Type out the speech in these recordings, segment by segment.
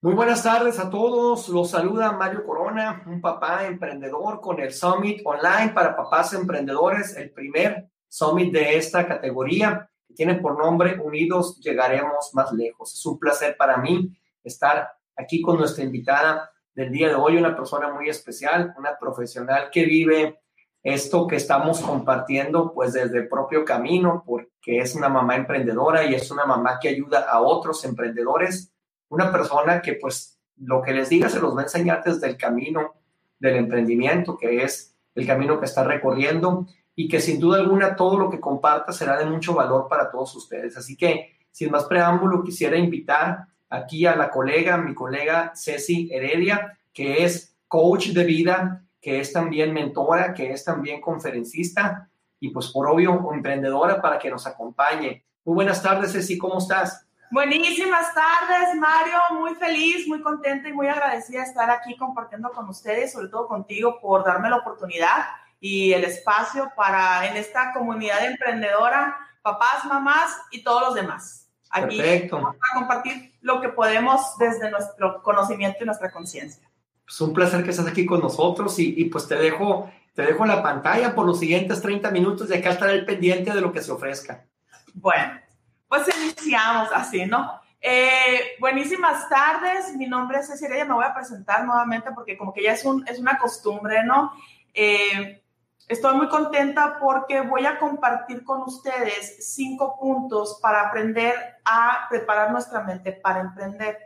Muy buenas tardes a todos. Los saluda Mario Corona, un papá emprendedor con el Summit Online para papás emprendedores, el primer Summit de esta categoría que tiene por nombre Unidos Llegaremos Más Lejos. Es un placer para mí estar aquí con nuestra invitada del día de hoy, una persona muy especial, una profesional que vive esto que estamos compartiendo pues desde el propio camino, porque es una mamá emprendedora y es una mamá que ayuda a otros emprendedores una persona que pues lo que les diga se los va a enseñar desde el camino del emprendimiento, que es el camino que está recorriendo y que sin duda alguna todo lo que comparta será de mucho valor para todos ustedes. Así que, sin más preámbulo, quisiera invitar aquí a la colega, mi colega Ceci Heredia, que es coach de vida, que es también mentora, que es también conferencista y pues por obvio emprendedora para que nos acompañe. Muy buenas tardes, Ceci, ¿cómo estás? Buenísimas tardes, Mario. Muy feliz, muy contenta y muy agradecida de estar aquí compartiendo con ustedes, sobre todo contigo, por darme la oportunidad y el espacio para en esta comunidad emprendedora, papás, mamás y todos los demás. Aquí Perfecto. a compartir lo que podemos desde nuestro conocimiento y nuestra conciencia. Es un placer que estés aquí con nosotros y, y, pues te dejo, te dejo la pantalla por los siguientes 30 minutos y acá estaré el pendiente de lo que se ofrezca. Bueno, pues iniciamos así, ¿no? Eh, buenísimas tardes, mi nombre es Cecilia, me voy a presentar nuevamente porque como que ya es, un, es una costumbre, ¿no? Eh, estoy muy contenta porque voy a compartir con ustedes cinco puntos para aprender a preparar nuestra mente para emprender.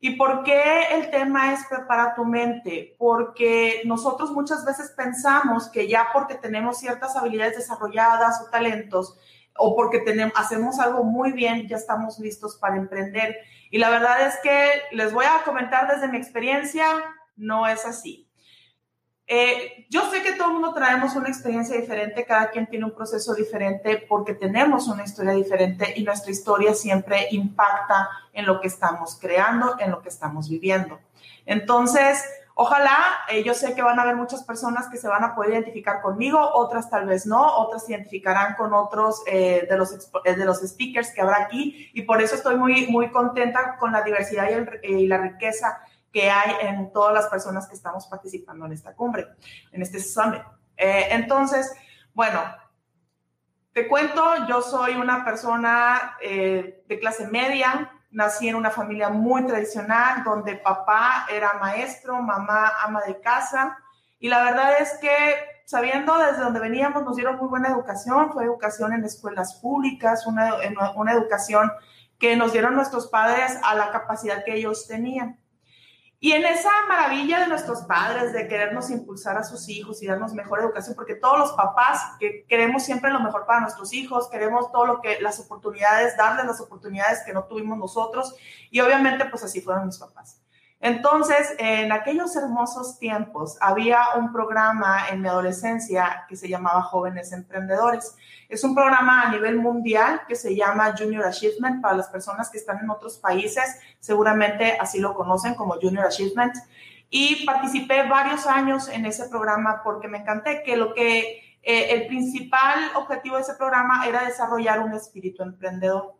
¿Y por qué el tema es prepara tu mente? Porque nosotros muchas veces pensamos que ya porque tenemos ciertas habilidades desarrolladas o talentos, o porque tenemos, hacemos algo muy bien, ya estamos listos para emprender. Y la verdad es que les voy a comentar desde mi experiencia, no es así. Eh, yo sé que todo el mundo traemos una experiencia diferente, cada quien tiene un proceso diferente porque tenemos una historia diferente y nuestra historia siempre impacta en lo que estamos creando, en lo que estamos viviendo. Entonces, Ojalá, eh, yo sé que van a haber muchas personas que se van a poder identificar conmigo, otras tal vez no, otras se identificarán con otros eh, de, los, eh, de los speakers que habrá aquí y por eso estoy muy, muy contenta con la diversidad y, la riqueza que hay en todas las personas que estamos participando en esta cumbre, en este summit. entonces, bueno, te cuento, yo soy una persona de clase media, Nací en una familia muy tradicional donde papá era maestro, mamá ama de casa y la verdad es que sabiendo desde donde veníamos nos dieron muy buena educación, fue educación en escuelas públicas, una, una educación que nos dieron nuestros padres a la capacidad que ellos tenían. Y en esa maravilla de nuestros padres de querernos impulsar a sus hijos y darnos mejor educación, porque todos los papás que queremos siempre lo mejor para nuestros hijos, queremos todo lo que las oportunidades, darles las oportunidades que no tuvimos nosotros y obviamente pues así fueron mis papás. Entonces, en aquellos hermosos tiempos había un programa en mi adolescencia que se llamaba Jóvenes Emprendedores. Es un programa a nivel mundial que se llama Junior Achievement para las personas que están en otros países, seguramente así lo conocen como Junior Achievement. Y participé varios años en ese programa porque me encanté que lo que eh, el principal objetivo de ese programa era desarrollar un espíritu emprendedor.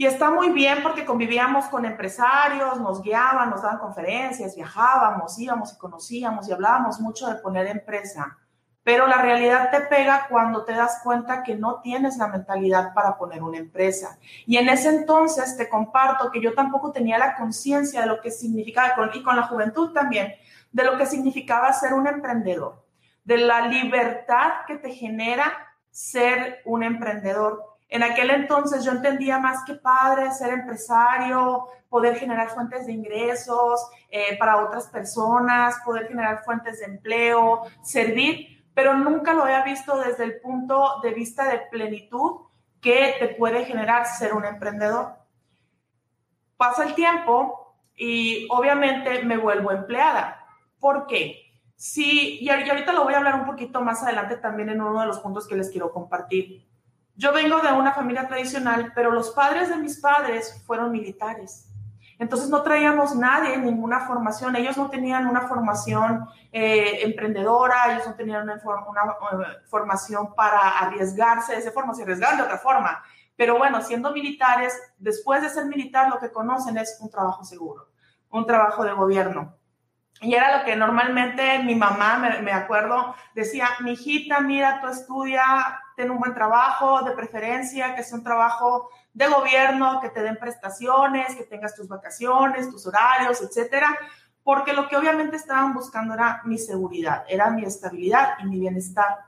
Y está muy bien porque convivíamos con empresarios, nos guiaban, nos daban conferencias, viajábamos, íbamos y conocíamos y hablábamos mucho de poner empresa. Pero la realidad te pega cuando te das cuenta que no tienes la mentalidad para poner una empresa. Y en ese entonces te comparto que yo tampoco tenía la conciencia de lo que significaba, y con la juventud también, de lo que significaba ser un emprendedor, de la libertad que te genera ser un emprendedor en aquel entonces yo entendía más que padre ser empresario, poder generar fuentes de ingresos eh, para otras personas, poder generar fuentes de empleo, servir, pero nunca lo había visto desde el punto de vista de plenitud que te puede generar ser un emprendedor. Pasa el tiempo y obviamente me vuelvo empleada. ¿Por qué? Sí, y ahorita lo voy a hablar un poquito más adelante también en uno de los puntos que les quiero compartir. Yo vengo de una familia tradicional, pero los padres de mis padres fueron militares. Entonces no traíamos nadie, ninguna formación. Ellos no tenían una formación eh, emprendedora, ellos no tenían una, eh, formación para arriesgarse de esa forma, se arriesgaban de otra forma, Pero bueno, siendo militares, después de ser militar, lo que conocen es un trabajo seguro, un trabajo de gobierno. Y era lo que normalmente mi mamá, me, me acuerdo, decía, mi hijita, mira, tú estudia, ten un buen trabajo, de preferencia, que sea un trabajo de gobierno, que te den prestaciones, que tengas tus vacaciones, tus horarios, etcétera, porque lo que obviamente estaban buscando era mi seguridad, era mi estabilidad y mi bienestar.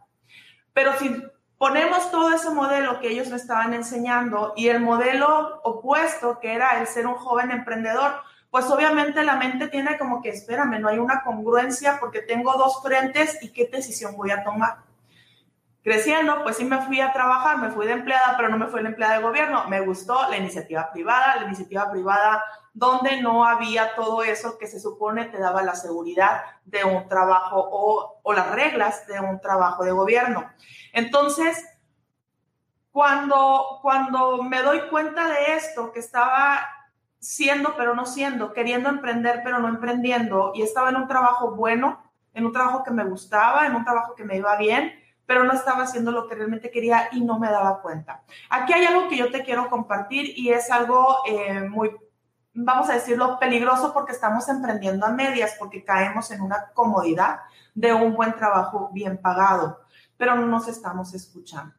Pero si ponemos todo ese modelo que ellos me estaban enseñando y el modelo opuesto, que era el ser un joven emprendedor, pues obviamente la mente tiene como que, espérame, no hay una congruencia porque tengo dos frentes y qué decisión voy a tomar. Creciendo, pues sí me fui a trabajar, me fui de empleada, pero no me fui de empleada de gobierno. Me gustó la iniciativa privada, la iniciativa privada donde no había todo eso que se supone te daba la seguridad de un trabajo o, o las reglas de un trabajo de gobierno. Entonces, cuando, cuando me doy cuenta de esto, que estaba siendo pero no siendo, queriendo emprender pero no emprendiendo, y estaba en un trabajo bueno, en un trabajo que me gustaba, en un trabajo que me iba bien, pero no estaba haciendo lo que realmente quería y no me daba cuenta. Aquí hay algo que yo te quiero compartir y es algo eh, muy, vamos a decirlo, peligroso porque estamos emprendiendo a medias, porque caemos en una comodidad de un buen trabajo bien pagado, pero no nos estamos escuchando.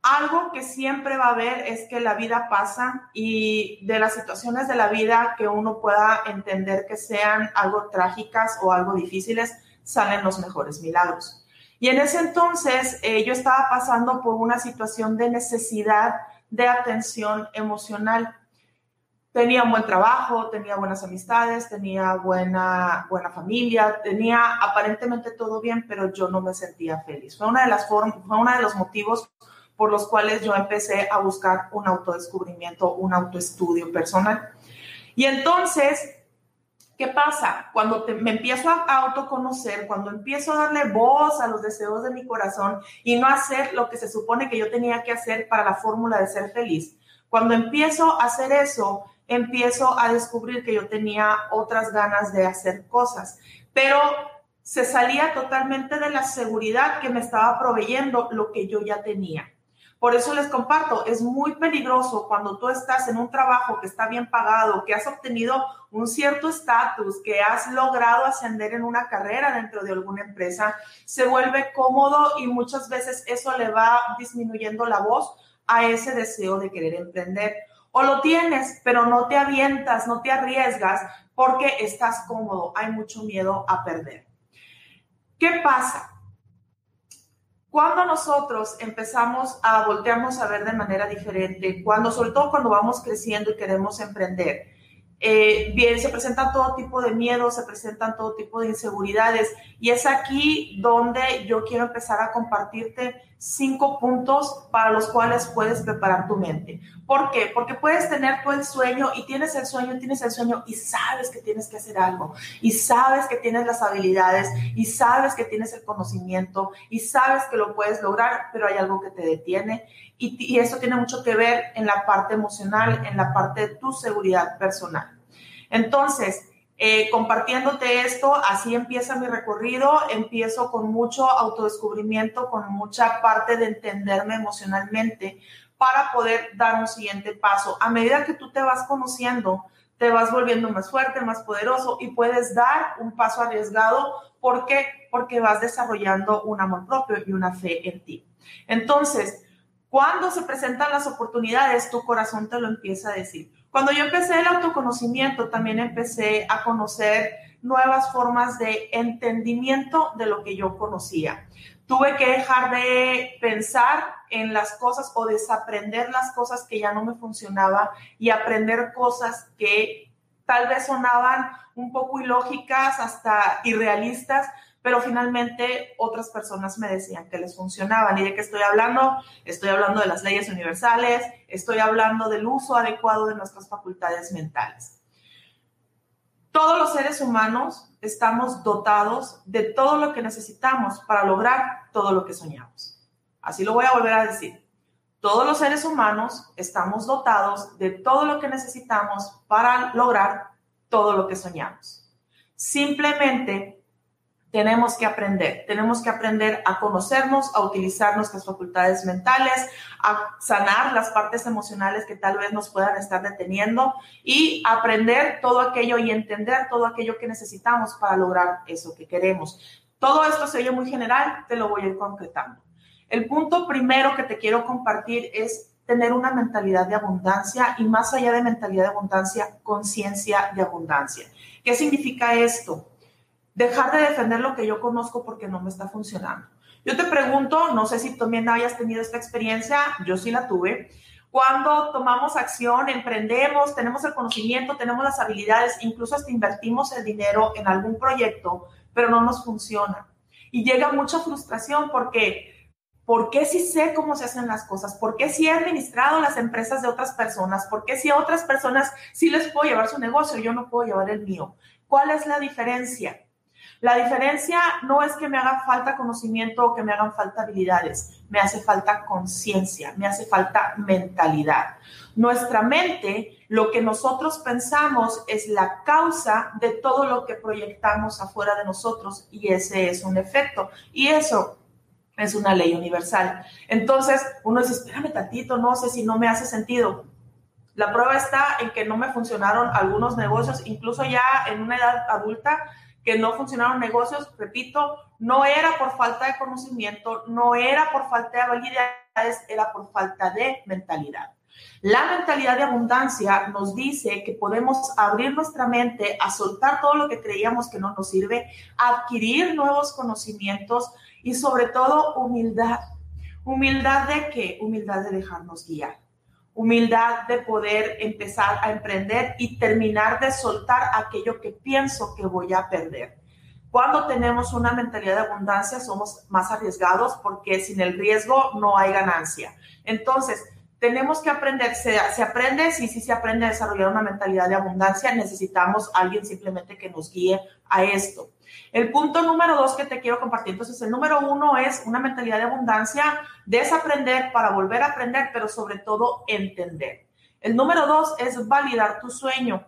Algo que siempre va a haber es que la vida pasa y de las situaciones de la vida que uno pueda entender que sean algo trágicas o algo difíciles, salen los mejores milagros. Y en ese entonces eh, yo estaba pasando por una situación de necesidad de atención emocional. Tenía un buen trabajo, tenía buenas amistades, tenía buena, buena familia, tenía aparentemente todo bien, pero yo no me sentía feliz. Fue una de las fue uno de los motivos por los cuales yo empecé a buscar un autodescubrimiento, un autoestudio personal. Y entonces, ¿qué pasa? Cuando me empiezo a autoconocer, cuando empiezo a darle voz a los deseos de mi corazón y no hacer lo que se supone que yo tenía que hacer para la fórmula de ser feliz, cuando empiezo a hacer eso, empiezo a descubrir que yo tenía otras ganas de hacer cosas, pero se salía totalmente de la seguridad que me estaba proveyendo lo que yo ya tenía. Por eso les comparto, es muy peligroso cuando tú estás en un trabajo que está bien pagado, que has obtenido un cierto estatus, que has logrado ascender en una carrera dentro de alguna empresa, se vuelve cómodo y muchas veces eso le va disminuyendo la voz a ese deseo de querer emprender. O lo tienes, pero no te avientas, no te arriesgas porque estás cómodo, hay mucho miedo a perder. ¿Qué pasa? Cuando nosotros empezamos a voltearnos a ver de manera diferente, cuando, sobre todo cuando vamos creciendo y queremos emprender, eh, bien, se presentan todo tipo de miedos, se presentan todo tipo de inseguridades y es aquí donde yo quiero empezar a compartirte cinco puntos para los cuales puedes preparar tu mente. ¿Por qué? Porque puedes tener tú el sueño y tienes el sueño, tienes el sueño y sabes que tienes que hacer algo y sabes que tienes las habilidades y sabes que tienes el conocimiento y sabes que lo puedes lograr, pero hay algo que te detiene y, eso tiene mucho que ver en la parte emocional, en la parte de tu seguridad personal. Entonces, eh, compartiéndote esto, así empieza mi recorrido, empiezo con mucho autodescubrimiento, con mucha parte de entenderme emocionalmente para poder dar un siguiente paso. A medida que tú te vas conociendo, te vas volviendo más fuerte, más poderoso y puedes dar un paso arriesgado. ¿Por qué? Porque vas desarrollando un amor propio y una fe en ti. Entonces, cuando se presentan las oportunidades, tu corazón te lo empieza a decir. Cuando yo empecé el autoconocimiento, también empecé a conocer nuevas formas de entendimiento de lo que yo conocía. Tuve que dejar de pensar en las cosas o desaprender las cosas que ya no me funcionaban y aprender cosas que tal vez sonaban un poco ilógicas, hasta irrealistas, pero finalmente otras personas me decían que les funcionaban. ¿Y de qué estoy hablando? Estoy hablando de las leyes universales, estoy hablando del uso adecuado de nuestras facultades mentales. Todos los seres humanos estamos dotados de todo lo que necesitamos para lograr todo lo que soñamos. Así lo voy a volver a decir. Todos los seres humanos estamos dotados de todo lo que necesitamos para lograr todo lo que soñamos. Simplemente tenemos que aprender, tenemos que aprender a conocernos, a utilizar nuestras facultades mentales, a sanar las partes emocionales que tal vez nos puedan estar deteniendo y aprender todo aquello y entender todo aquello que necesitamos para lograr eso que queremos. Todo esto se oye muy general, te lo voy a ir concretando. El punto primero que te quiero compartir es tener una mentalidad de abundancia y más allá de mentalidad de abundancia, conciencia de abundancia. ¿Qué significa esto? Dejar de defender lo que yo conozco porque no me está funcionando. Yo te pregunto, no sé si también hayas tenido esta experiencia, yo sí la tuve. Cuando tomamos acción, emprendemos, tenemos el conocimiento, tenemos las habilidades, incluso hasta invertimos el dinero en algún proyecto, pero no nos funciona. Y llega mucha frustración porque, ¿por qué si sé cómo se hacen las cosas? ¿Por qué si he administrado las empresas de otras personas? ¿Por qué si a otras personas sí les puedo llevar su negocio yo no puedo llevar el mío? ¿Cuál es la diferencia? La diferencia no es que me haga falta conocimiento o que me hagan falta habilidades, me hace falta conciencia, me hace falta mentalidad. Nuestra mente, lo que nosotros pensamos es la causa de todo lo que proyectamos afuera de nosotros y ese es un efecto. Y eso es una ley universal. Entonces, uno dice, espérame tantito, no sé si no me hace sentido. La prueba está en que no me funcionaron algunos negocios, incluso ya en una edad adulta, que no funcionaron negocios, repito, no era por falta de conocimiento, no era por falta de habilidades, era por falta de mentalidad. La mentalidad de abundancia nos dice que podemos abrir nuestra mente a soltar todo lo que creíamos que no nos sirve, adquirir nuevos conocimientos y sobre todo humildad. Humildad de qué? Humildad de dejarnos guiar humildad de poder empezar a emprender y terminar de soltar aquello que pienso que voy a perder. Cuando tenemos una mentalidad de abundancia somos más arriesgados porque sin el riesgo no hay ganancia. Entonces, tenemos que aprender, se, se aprende, sí, sí se aprende a desarrollar una mentalidad de abundancia, necesitamos alguien simplemente que nos guíe a esto. El punto número dos que te quiero compartir, entonces el número uno es una mentalidad de abundancia, desaprender para volver a aprender, pero sobre todo entender. El número dos es validar tu sueño.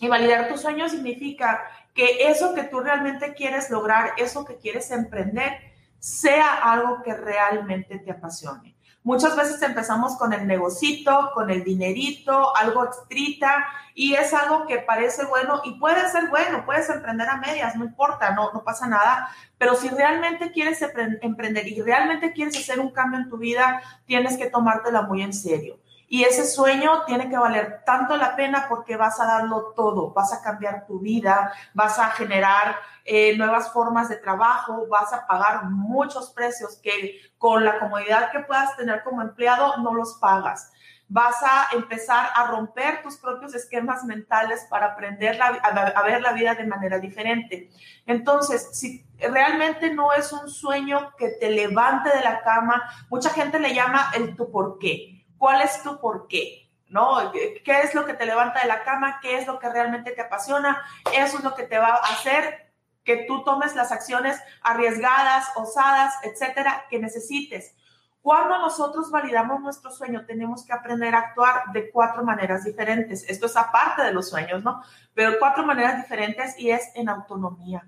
Y validar tu sueño significa que eso que tú realmente quieres lograr, eso que quieres emprender, sea algo que realmente te apasione. Muchas veces empezamos con el negocito, con el dinerito, algo extrita, y es algo que parece bueno y puede ser bueno, puedes emprender a medias, no importa, no, no pasa nada, pero si realmente quieres emprender y realmente quieres hacer un cambio en tu vida, tienes que tomártela muy en serio. Y ese sueño tiene que valer tanto la pena porque vas a darlo todo, vas a cambiar tu vida, vas a generar eh, nuevas formas de trabajo, vas a pagar muchos precios que con la comodidad que puedas tener como empleado no los pagas. Vas a empezar a romper tus propios esquemas mentales para aprender a ver la vida de manera diferente. Entonces, si realmente no es un sueño que te levante de la cama, mucha gente le llama el tu por qué cuál es tu por qué, ¿no? ¿Qué es lo que te levanta de la cama? ¿Qué es lo que realmente te apasiona? Eso es lo que te va a hacer que tú tomes las acciones arriesgadas, osadas, etcétera, que necesites. Cuando nosotros validamos nuestro sueño, tenemos que aprender a actuar de cuatro maneras diferentes. Esto es aparte de los sueños, ¿no? Pero cuatro maneras diferentes y es en autonomía.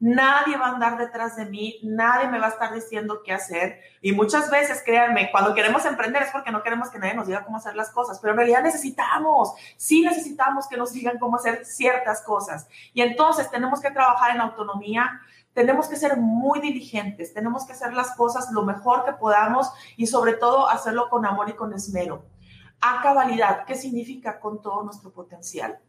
Nadie va a andar detrás de mí, nadie me va a estar diciendo qué hacer. Y muchas veces, créanme, cuando queremos emprender es porque no queremos que nadie nos diga cómo hacer las cosas, pero en realidad necesitamos, sí necesitamos que nos digan cómo hacer ciertas cosas. Y entonces tenemos que trabajar en autonomía, tenemos que ser muy diligentes, tenemos que hacer las cosas lo mejor que podamos y sobre todo hacerlo con amor y con esmero. A cabalidad, ¿qué significa con todo nuestro potencial?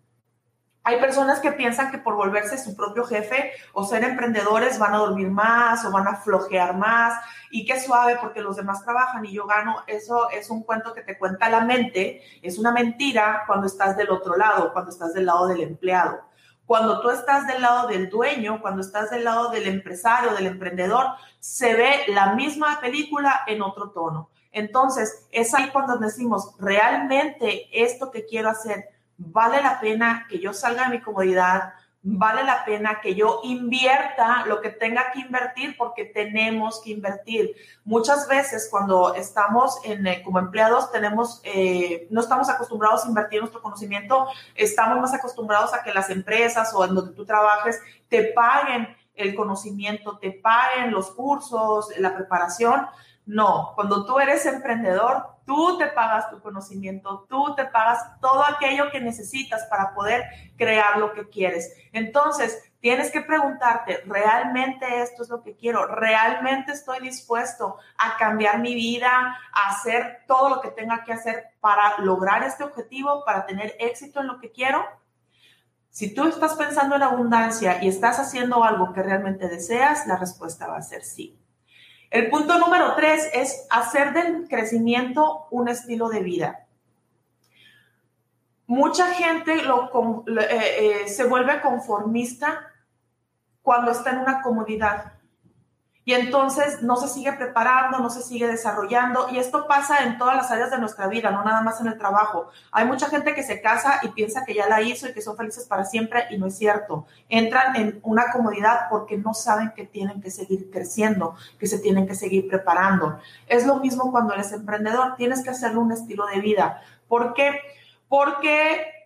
Hay personas que piensan que por volverse su propio jefe o ser emprendedores van a dormir más o van a flojear más y qué suave porque los demás trabajan y yo gano. Eso es un cuento que te cuenta la mente, es una mentira cuando estás del otro lado, cuando estás del lado del empleado. Cuando tú estás del lado del dueño, cuando estás del lado del empresario, del emprendedor, se ve la misma película en otro tono. Entonces, es ahí cuando decimos, realmente esto que quiero hacer vale la pena que yo salga de mi comodidad, vale la pena que yo invierta lo que tenga que invertir porque tenemos que invertir. Muchas veces cuando estamos en, eh, como empleados tenemos, eh, no estamos acostumbrados a invertir nuestro conocimiento, estamos más acostumbrados a que las empresas o en donde tú trabajes te paguen el conocimiento, te paguen los cursos, la preparación. No, cuando tú eres emprendedor, tú te pagas tu conocimiento, tú te pagas todo aquello que necesitas para poder crear lo que quieres. Entonces, tienes que preguntarte, ¿realmente esto es lo que quiero? ¿Realmente estoy dispuesto a cambiar mi vida, a hacer todo lo que tenga que hacer para lograr este objetivo, para tener éxito en lo que quiero? Si tú estás pensando en abundancia y estás haciendo algo que realmente deseas, la respuesta va a ser sí. El punto número tres es hacer del crecimiento un estilo de vida. Mucha gente eh, eh, se vuelve conformista cuando está en una comodidad y entonces no se sigue preparando, no se sigue desarrollando y esto pasa en todas las áreas de nuestra vida, no nada más en el trabajo. Hay mucha gente que se casa y piensa que ya la hizo y que son felices para siempre y no es cierto. Entran en una comodidad porque no saben que tienen que seguir creciendo, que se tienen que seguir preparando. Es lo mismo cuando eres emprendedor, tienes que hacerlo un estilo de vida. ¿Por qué? Porque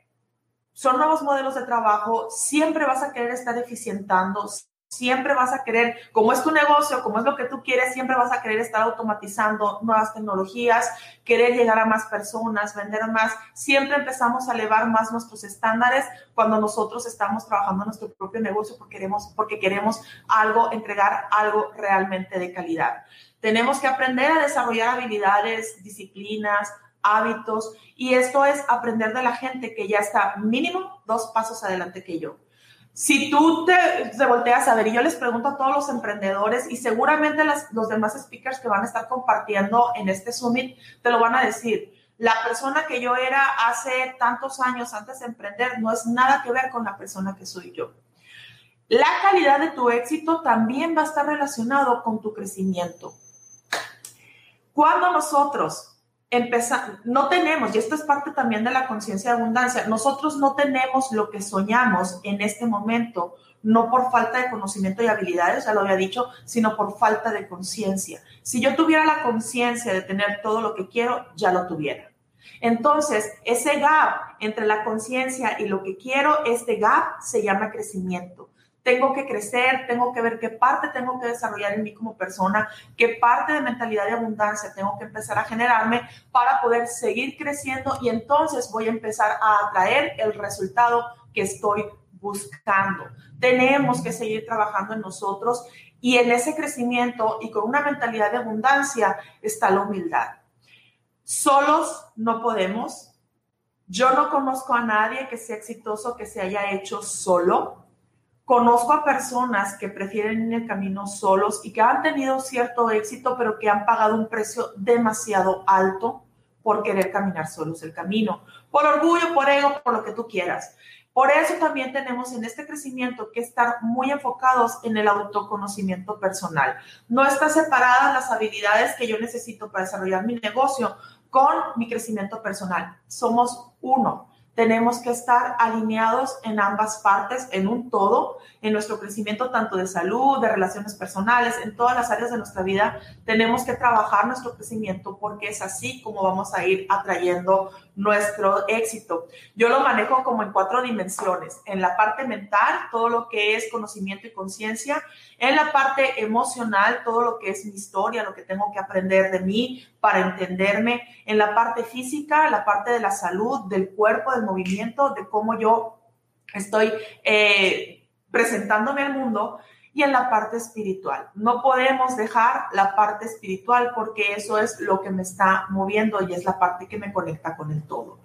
son nuevos modelos de trabajo, siempre vas a querer estar eficientando, siempre vas a querer, como es tu negocio, como es lo que tú quieres, siempre vas a querer estar automatizando nuevas tecnologías, querer llegar a más personas, vender más. Siempre empezamos a elevar más nuestros estándares cuando nosotros estamos trabajando en nuestro propio negocio porque queremos, porque queremos algo, entregar algo realmente de calidad. Tenemos que aprender a desarrollar habilidades, disciplinas, hábitos, y esto es aprender de la gente que ya está mínimo dos pasos adelante que yo. Si tú te, volteas a ver, y yo les pregunto a todos los emprendedores, y seguramente los demás speakers que van a estar compartiendo en este summit te lo van a decir. La persona que yo era hace tantos años antes de emprender no es nada que ver con la persona que soy yo. La calidad de tu éxito también va a estar relacionado con tu crecimiento. Cuando nosotros empezar, no tenemos, y esto es parte también de la conciencia de abundancia, nosotros no tenemos lo que soñamos en este momento, no por falta de conocimiento y habilidades, ya lo había dicho, sino por falta de conciencia. Si yo tuviera la conciencia de tener todo lo que quiero, ya lo tuviera. Entonces, ese gap entre la conciencia y lo que quiero, este gap se llama crecimiento tengo que crecer, tengo que ver qué parte tengo que desarrollar en mí como persona, qué parte de mentalidad de abundancia tengo que empezar a generarme para poder seguir creciendo y entonces voy a empezar a atraer el resultado que estoy buscando. Tenemos que seguir trabajando en nosotros y en ese crecimiento y con una mentalidad de abundancia está la humildad. Solos no podemos. Yo no conozco a nadie que sea exitoso que se haya hecho solo Conozco a personas que prefieren ir el camino solos y que han tenido cierto éxito, pero que han pagado un precio demasiado alto por querer caminar solos el camino, por orgullo, por ego, por lo que tú quieras. Por eso también tenemos en este crecimiento que estar muy enfocados en el autoconocimiento personal. No están separadas las habilidades que yo necesito para desarrollar mi negocio con mi crecimiento personal. Somos uno tenemos que estar alineados en ambas partes, en un todo, en nuestro crecimiento tanto de salud, de relaciones personales, en todas las áreas de nuestra vida. Tenemos que trabajar nuestro crecimiento porque es así como vamos a ir atrayendo nuestro éxito. Yo lo manejo como en cuatro dimensiones. En la parte mental, todo lo que es conocimiento y conciencia. En la parte emocional, todo lo que es mi historia, lo que tengo que aprender de mí para entenderme. En la parte física, la parte de la salud, del cuerpo, del movimiento, de cómo yo estoy eh, presentándome al mundo y en la parte espiritual. No podemos dejar la parte espiritual porque eso es lo que me está moviendo y es la parte que me conecta con el todo.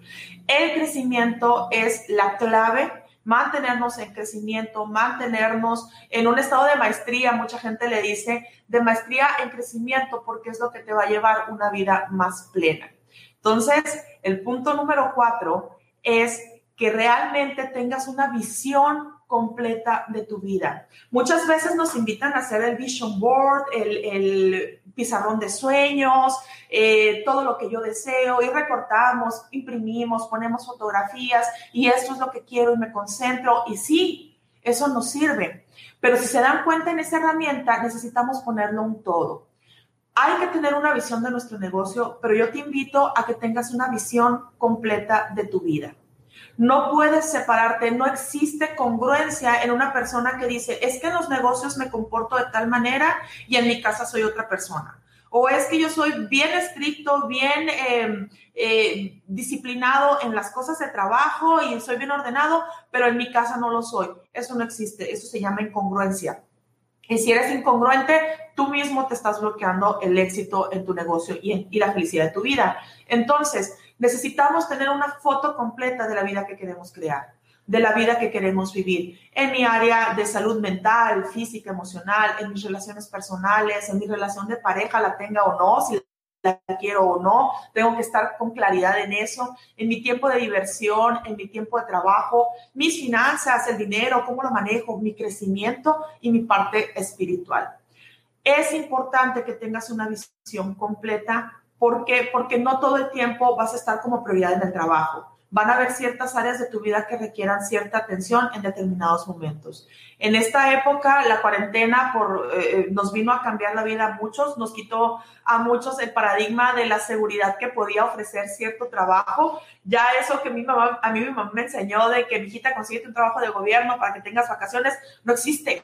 El crecimiento es la clave, mantenernos en crecimiento, mantenernos en un estado de maestría. Mucha gente le dice de maestría en crecimiento porque es lo que te va a llevar una vida más plena. Entonces, el punto número cuatro es que realmente tengas una visión completa de tu vida. Muchas veces nos invitan a hacer el vision board, el, pizarrón de sueños, eh, todo lo que yo deseo y recortamos, imprimimos, ponemos fotografías y esto es lo que quiero y me concentro y sí, eso nos sirve. Pero si se dan cuenta en esa herramienta, necesitamos ponerlo un todo. Hay que tener una visión de nuestro negocio, pero yo te invito a que tengas una visión completa de tu vida. No puedes separarte, no existe congruencia en una persona que dice, es que en los negocios me comporto de tal manera y en mi casa soy otra persona. O es que yo soy bien estricto, bien em, eh, disciplinado en las cosas de trabajo y soy bien ordenado, pero en mi casa no lo soy. Eso no existe, eso se llama incongruencia. Y si eres incongruente, tú mismo te estás bloqueando el éxito en tu negocio y, y la felicidad de tu vida. Entonces, necesitamos tener una foto completa de la vida que queremos crear, de la vida que queremos vivir, en mi área de salud mental, física, emocional, en mis relaciones personales, en mi relación de pareja, la tenga o no, si la quiero o no, tengo que estar con claridad en eso, en mi tiempo de diversión, en mi tiempo de trabajo, mis finanzas, el dinero, cómo lo manejo, mi crecimiento y mi parte espiritual. Es importante que tengas una visión completa ¿Por qué? Porque no todo el tiempo vas a estar como prioridad en el trabajo. Van a haber ciertas áreas de tu vida que requieran cierta atención en determinados momentos. En esta época, la cuarentena por, eh, nos vino a cambiar la vida a muchos, nos quitó a muchos el paradigma de la seguridad que podía ofrecer cierto trabajo. Ya eso que mi mamá, a mí mi mamá me enseñó de que, mi hijita, consigue un trabajo de gobierno para que tengas vacaciones, no existe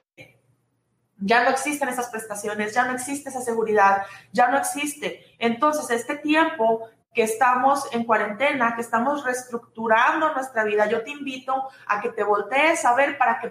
ya no existen esas prestaciones, ya no existe esa seguridad, ya no existe. Entonces, este tiempo que estamos en cuarentena, que estamos reestructurando nuestra vida, yo te invito a que te voltees a ver para que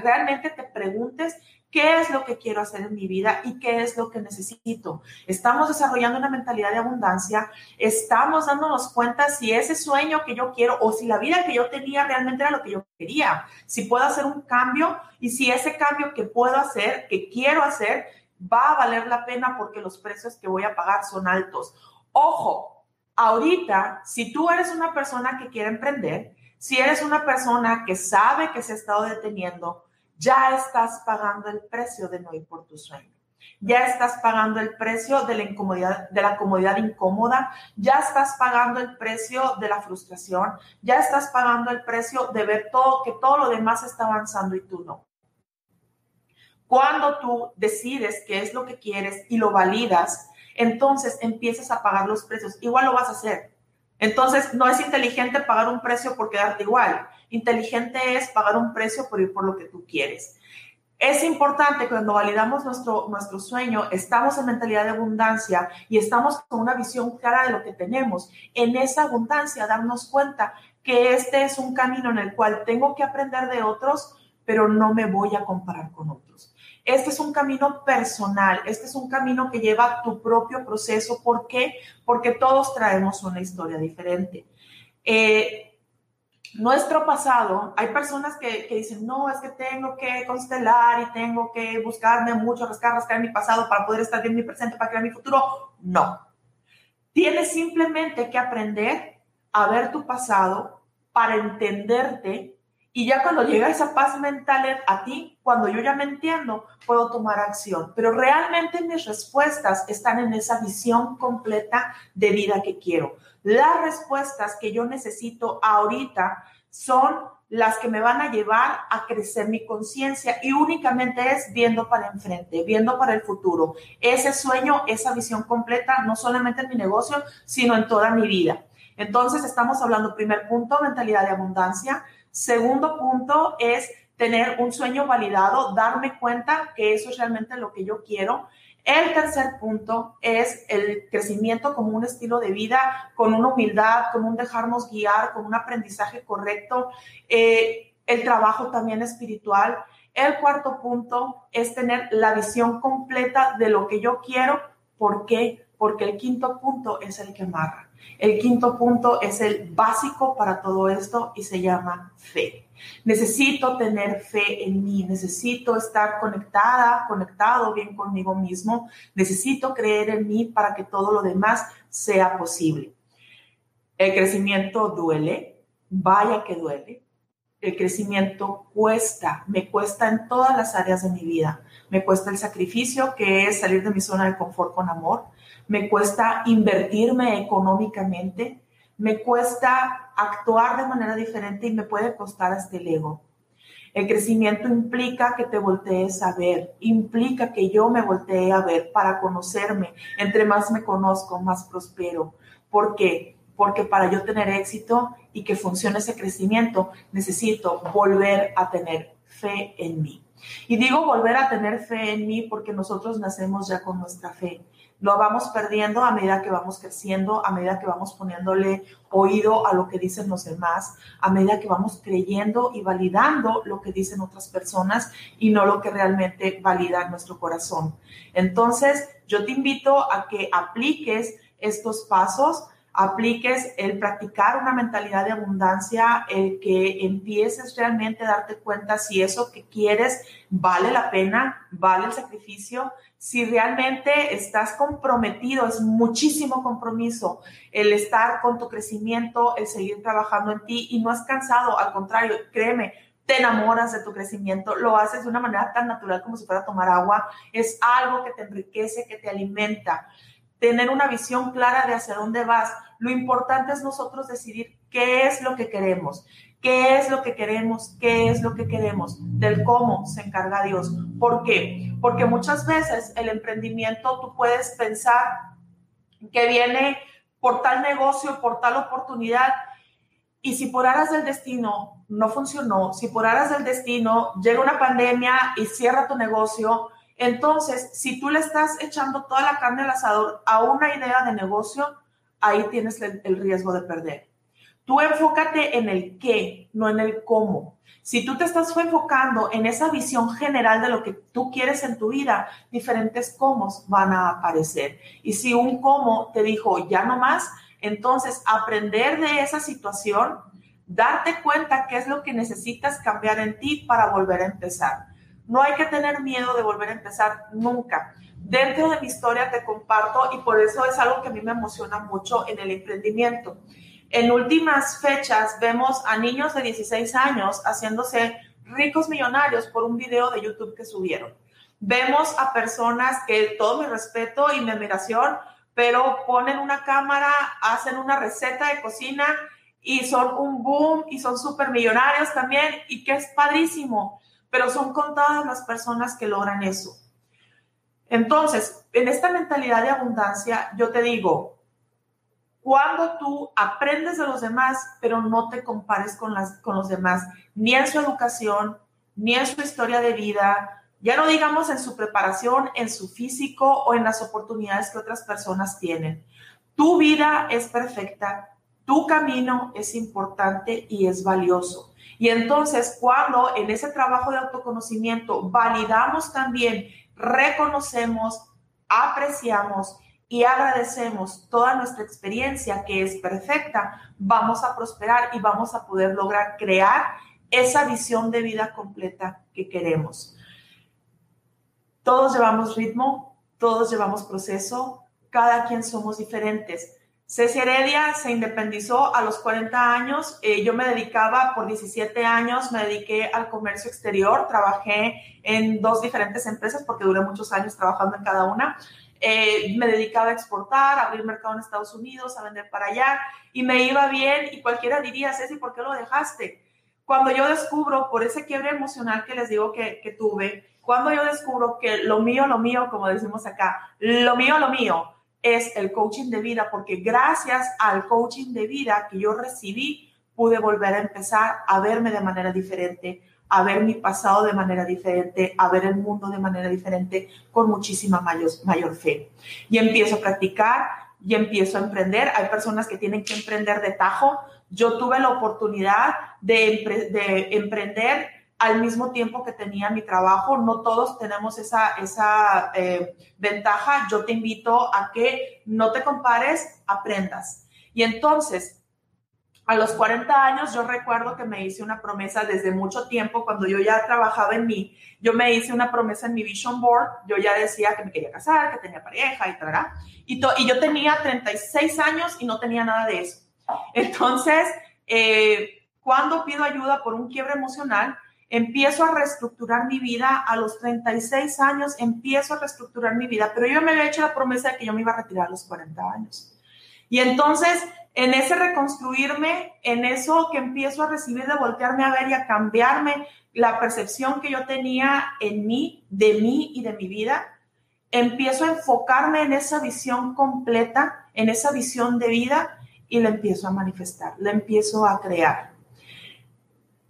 realmente te preguntes qué es lo que quiero hacer en mi vida y qué es lo que necesito. Estamos desarrollando una mentalidad de abundancia, estamos dándonos cuenta si ese sueño que yo quiero o si la vida que yo tenía realmente era lo que yo quería, si puedo hacer un cambio y si ese cambio que puedo hacer, que quiero hacer, va a valer la pena porque los precios que voy a pagar son altos. Ojo, ahorita, si tú eres una persona que quiere emprender, si eres una persona que sabe que se ha estado deteniendo, ya estás pagando el precio de no ir por tu sueño. Ya estás pagando el precio de la incomodidad, de la comodidad incómoda, ya estás pagando el precio de la frustración, ya estás pagando el precio de ver todo que todo lo demás está avanzando y tú no. Cuando tú decides qué es lo que quieres y lo validas, entonces empiezas a pagar los precios. Igual lo vas a hacer. Entonces, no es inteligente pagar un precio por quedarte igual. Inteligente es pagar un precio por ir por lo que tú quieres. Es importante cuando validamos nuestro, nuestro sueño, estamos en mentalidad de abundancia y estamos con una visión clara de lo que tenemos. En esa abundancia, darnos cuenta que este es un camino en el cual tengo que aprender de otros, pero no me voy a comparar con otros. Este es un camino personal, este es un camino que lleva tu propio proceso. ¿Por qué? Porque todos traemos una historia diferente. Eh, nuestro pasado, hay personas que, dicen, no, es que tengo que constelar y tengo que buscarme mucho, rascar, rascar mi pasado para poder estar bien en mi presente, para crear mi futuro. No. Tienes simplemente que aprender a ver tu pasado para entenderte y ya cuando llega esa paz mental a ti, cuando yo ya me entiendo, puedo tomar acción. Pero realmente mis respuestas están en esa visión completa de vida que quiero. Las respuestas que yo necesito ahorita son las que me van a llevar a crecer mi conciencia y únicamente es viendo para enfrente, viendo para el futuro. Ese sueño, esa visión completa, no solamente en mi negocio, sino en toda mi vida. Entonces, estamos hablando, primer punto, mentalidad de abundancia. Segundo punto es tener un sueño validado, darme cuenta que eso es realmente lo que yo quiero. El tercer punto es el crecimiento como un estilo de vida, con una humildad, con un dejarnos guiar, con un aprendizaje correcto. Eh, el trabajo también espiritual. El cuarto punto es tener la visión completa de lo que yo quiero. ¿Por qué? Porque el quinto punto es el que amarra. El quinto punto es el básico para todo esto y se llama fe. Necesito tener fe en mí, necesito estar conectada, conectado bien conmigo mismo, necesito creer en mí para que todo lo demás sea posible. El crecimiento duele, vaya que duele. El crecimiento cuesta, me cuesta en todas las áreas de mi vida. Me cuesta el sacrificio, que es salir de mi zona de confort con amor me cuesta invertirme económicamente, me cuesta actuar de manera diferente y me puede costar hasta el ego. El crecimiento implica que te voltees a ver, implica que yo me voltee a ver para conocerme. Entre más me conozco, más prospero. ¿Por qué? Porque para yo tener éxito y que funcione ese crecimiento, necesito volver a tener fe en mí. Y digo volver a tener fe en mí porque nosotros nacemos ya con nuestra fe lo vamos perdiendo a medida que vamos creciendo, a medida que vamos poniéndole oído a lo que dicen los demás, a medida que vamos creyendo y validando lo que dicen otras personas y no lo que realmente valida nuestro corazón. Entonces, yo te invito a que apliques estos pasos apliques el practicar una mentalidad de abundancia, el que empieces realmente a darte cuenta si eso que quieres vale la pena, vale el sacrificio, si realmente estás comprometido, es muchísimo compromiso el estar con tu crecimiento, el seguir trabajando en ti y no has cansado, al contrario, créeme, te enamoras de tu crecimiento, lo haces de una manera tan natural como si fuera tomar agua, es algo que te enriquece, que te alimenta tener una visión clara de hacia dónde vas. Lo importante es nosotros decidir qué es lo que queremos, qué es lo que queremos, qué es lo que queremos. Del cómo se encarga Dios. ¿Por qué? Porque muchas veces el emprendimiento tú puedes pensar que viene por tal negocio, por tal oportunidad. Y si por aras del destino no funcionó, si por aras del destino llega una pandemia y cierra tu negocio, entonces, si tú le estás echando toda la carne al asador a una idea de negocio, ahí tienes el, riesgo de perder. Tú enfócate en el qué, no en el cómo. Si tú te estás enfocando en esa visión general de lo que tú quieres en tu vida, diferentes cómo van a aparecer. Y si un cómo te dijo ya no más, entonces aprender de esa situación, darte cuenta qué es lo que necesitas cambiar en ti para volver a empezar. No hay que tener miedo de volver a empezar nunca. Dentro de mi historia te comparto y por eso es algo que a mí me emociona mucho en el emprendimiento. En últimas fechas vemos a niños de 16 años haciéndose ricos millonarios por un video de YouTube que subieron. Vemos a personas que todo mi respeto y mi admiración, pero ponen una cámara, hacen una receta de cocina y son un boom y son súper millonarios también y que es padrísimo pero son contadas las personas que logran eso. Entonces, en esta mentalidad de abundancia, yo te digo, cuando tú aprendes de los demás, pero no te compares con, con los demás, ni en su educación, ni en su historia de vida, ya no digamos en su preparación, en su físico o en las oportunidades que otras personas tienen. Tu vida es perfecta, tu camino es importante y es valioso. Y entonces, cuando en ese trabajo de autoconocimiento validamos también, reconocemos, apreciamos y agradecemos toda nuestra experiencia que es perfecta, vamos a prosperar y vamos a poder lograr crear esa visión de vida completa que queremos. Todos llevamos ritmo, todos llevamos proceso, cada quien somos diferentes Ceci Heredia se independizó a los 40 años. Eh, yo me dedicaba por 17 años, me dediqué al comercio exterior, trabajé en dos diferentes empresas porque duré muchos años trabajando en cada una. Eh, me dedicaba a exportar, a abrir mercado en Estados Unidos, a vender para allá y me iba bien y cualquiera diría, Ceci, ¿por qué lo dejaste? Cuando yo descubro, por ese quiebre emocional que les digo que, que tuve, cuando yo descubro que lo mío, lo mío, como decimos acá, lo mío, lo mío, es el coaching de vida, porque gracias al coaching de vida que yo recibí, pude volver a empezar a verme de manera diferente, a ver mi pasado de manera diferente, a ver el mundo de manera diferente, con muchísima mayor, mayor fe. Y empiezo a practicar y empiezo a emprender. Hay personas que tienen que emprender de tajo. Yo tuve la oportunidad de, de emprender al mismo tiempo que tenía mi trabajo. No todos tenemos esa, esa eh, ventaja. Yo te invito a que no te compares, aprendas. Y entonces, a los 40 años, yo recuerdo que me hice una promesa desde mucho tiempo, cuando yo ya trabajaba en mí, yo me hice una promesa en mi vision board, yo ya decía que me quería casar, que tenía pareja y tal, y, y yo tenía 36 años y no tenía nada de eso. Entonces, eh, cuando pido ayuda por un quiebre emocional, empiezo a reestructurar mi vida a los 36 años, empiezo a reestructurar mi vida, pero yo me había hecho la promesa de que yo me iba a retirar a los 40 años. Y entonces, en ese reconstruirme, en eso que empiezo a recibir de voltearme a ver y a cambiarme la percepción que yo tenía en mí, de mí y de mi vida, empiezo a enfocarme en esa visión completa, en esa visión de vida y la empiezo a manifestar, la empiezo a crear.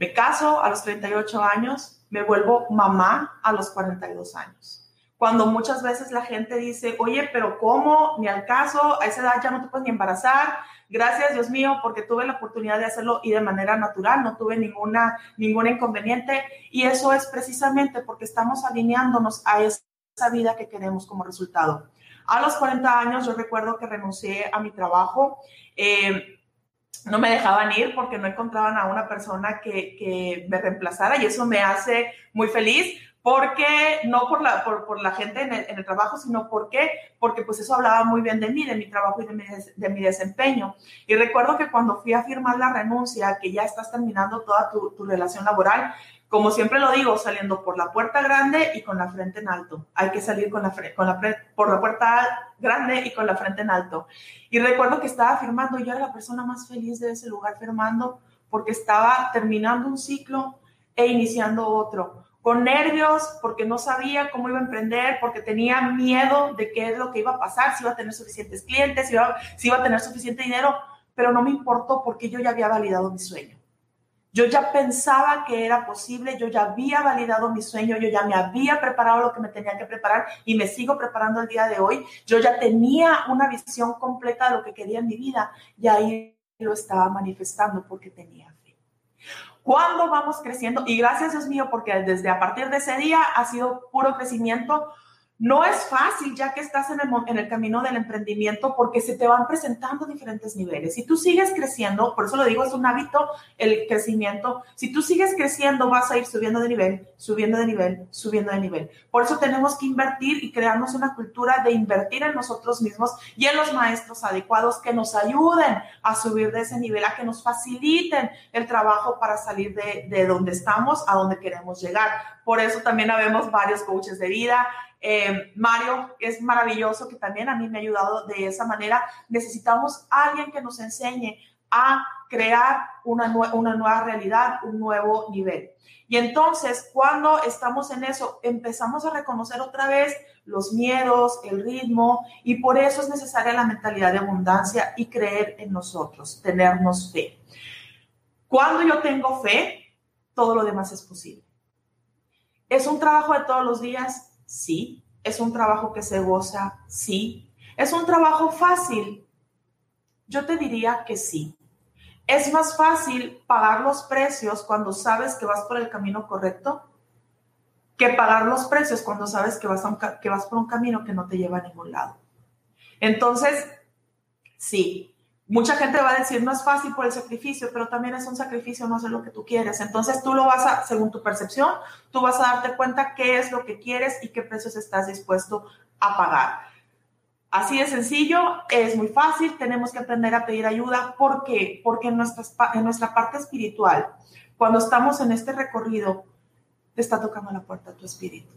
Me caso a los 38 años, me vuelvo mamá a los 42 años. Cuando muchas veces la gente dice, oye, pero ¿cómo? Ni al caso, a esa edad ya no te puedes ni embarazar. Gracias, Dios mío, porque tuve la oportunidad de hacerlo y de manera natural, no tuve ninguna, ningún inconveniente. Y eso es precisamente porque estamos alineándonos a esa vida que queremos como resultado. A los 40 años yo recuerdo que renuncié a mi trabajo. Eh, no me dejaban ir porque no encontraban a una persona que, que, me reemplazara y eso me hace muy feliz. Porque no por la, por, por la gente en el, trabajo, sino porque, porque pues eso hablaba muy bien de mí, de mi trabajo y de mi, de mi, desempeño. Y recuerdo que cuando fui a firmar la renuncia, que ya estás terminando toda tu, tu relación laboral, como siempre lo digo, saliendo por la puerta grande y con la frente en alto. Hay que salir con la, con la, por la puerta grande y con la frente en alto. Y recuerdo que estaba firmando, yo era la persona más feliz de ese lugar firmando, porque estaba terminando un ciclo e iniciando otro con nervios, porque no sabía cómo iba a emprender, porque tenía miedo de qué es lo que iba a pasar, si iba a tener suficientes clientes, si iba, si iba a tener suficiente dinero, pero no me importó porque yo ya había validado mi sueño. Yo ya pensaba que era posible, yo ya había validado mi sueño, yo ya me había preparado lo que me tenía que preparar y me sigo preparando el día de hoy. Yo ya tenía una visión completa de lo que quería en mi vida y ahí lo estaba manifestando porque tenía cuándo vamos creciendo. Y gracias Dios mío, porque desde a partir de ese día ha sido puro crecimiento no es fácil ya que estás en el, camino del emprendimiento porque se te van presentando diferentes niveles. Si tú sigues creciendo, por eso lo digo, es un hábito el crecimiento. Si tú sigues creciendo, vas a ir subiendo de nivel, subiendo de nivel, subiendo de nivel. Por eso tenemos que invertir y crearnos una cultura de invertir en nosotros mismos y en los maestros adecuados que nos ayuden a subir de ese nivel, a que nos faciliten el trabajo para salir de, de donde estamos a donde queremos llegar. Por eso también habemos varios coaches de vida eh, Mario es maravilloso, que también a mí me ha ayudado de esa manera. Necesitamos alguien que nos enseñe a crear una, una nueva realidad, un nuevo nivel. Y entonces, cuando estamos en eso, empezamos a reconocer otra vez los miedos, el ritmo, y por eso es necesaria la mentalidad de abundancia y creer en nosotros, tenernos fe. Cuando yo tengo fe, todo lo demás es posible. Es un trabajo de todos los días, Sí. ¿Es un trabajo que se goza? Sí. ¿Es un trabajo fácil? Yo te diría que sí. ¿Es más fácil pagar los precios cuando sabes que vas por el camino correcto que pagar los precios cuando sabes que vas, que vas por un camino que no te lleva a ningún lado? Entonces, sí, Mucha gente va a decir, no es fácil por el sacrificio, pero también es un sacrificio no hacer lo que tú quieres. Entonces tú lo vas a, según tu percepción, tú vas a darte cuenta qué es lo que quieres y qué precios estás dispuesto a pagar. Así de sencillo, es muy fácil, tenemos que aprender a pedir ayuda. ¿Por qué? Porque en, en nuestra parte espiritual, cuando estamos en este recorrido, te está tocando la puerta tu espíritu.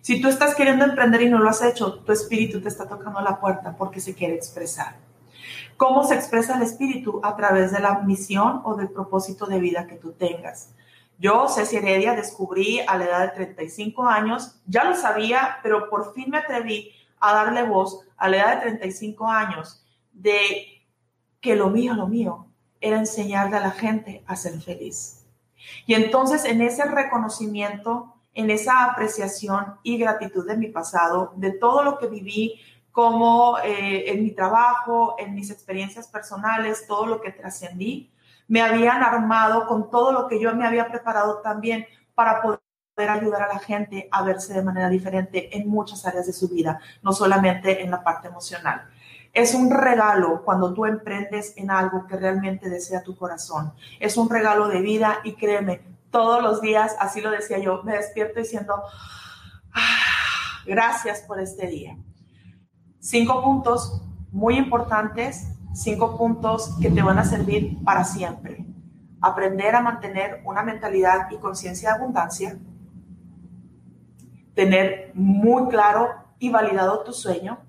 Si tú estás queriendo emprender y no lo has hecho, tu espíritu te está tocando la puerta porque se quiere expresar. ¿Cómo se expresa el espíritu? A través de la misión o del propósito de vida que tú tengas. Yo, Ceci Heredia, descubrí a la edad de 35 años, ya lo sabía, pero por fin me atreví a darle voz a la edad de 35 años de que lo mío, lo mío, era enseñarle a la gente a ser feliz. Y entonces en ese reconocimiento, en esa apreciación y gratitud de mi pasado, de todo lo que viví, como eh, en mi trabajo, en mis experiencias personales, todo lo que trascendí, me habían armado con todo lo que yo me había preparado también para poder ayudar a la gente a verse de manera diferente en muchas áreas de su vida, no solamente en la parte emocional. Es un regalo cuando tú emprendes en algo que realmente desea tu corazón. Es un regalo de vida y créeme, todos los días, así lo decía yo, me despierto diciendo, ah, gracias por este día Cinco puntos muy importantes, cinco puntos que te van a servir para siempre. Aprender a mantener una mentalidad y conciencia de abundancia, tener muy claro y validado tu sueño,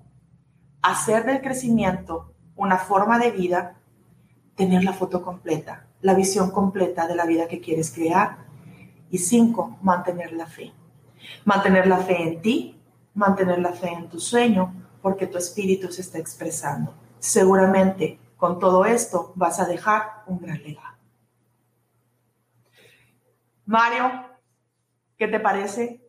hacer del crecimiento una forma de vida, tener la foto completa, la visión completa de la vida que quieres crear. Y cinco, mantener la fe. Mantener la fe en ti, mantener la fe en tu sueño, porque tu espíritu se está expresando. Seguramente con todo esto vas a dejar un gran legado. Mario, ¿qué te parece?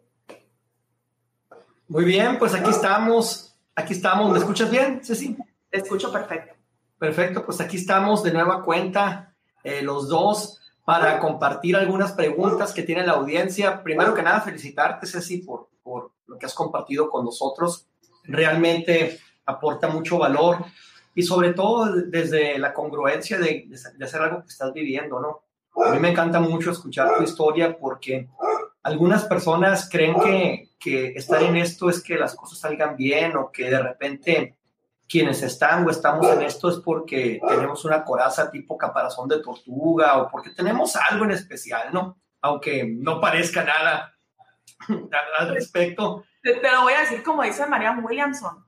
Muy bien, pues aquí estamos, aquí estamos. ¿Me escuchas bien, Ceci? Te escucho perfecto. Perfecto, pues aquí estamos de nueva cuenta, eh, los dos, para compartir algunas preguntas que tiene la audiencia. Primero que nada, felicitarte, Ceci, por, por lo que has compartido con nosotros. Realmente aporta mucho valor y sobre todo desde la congruencia de, de, hacer algo que estás viviendo, ¿no? A mí me encanta mucho escuchar tu historia porque algunas personas creen que, que estar en esto es que las cosas salgan bien o que de repente quienes están o estamos en esto es porque tenemos una coraza tipo caparazón de tortuga o porque tenemos algo en especial, ¿no? Aunque no parezca nada al respecto. Te, lo voy a decir como dice María Williamson.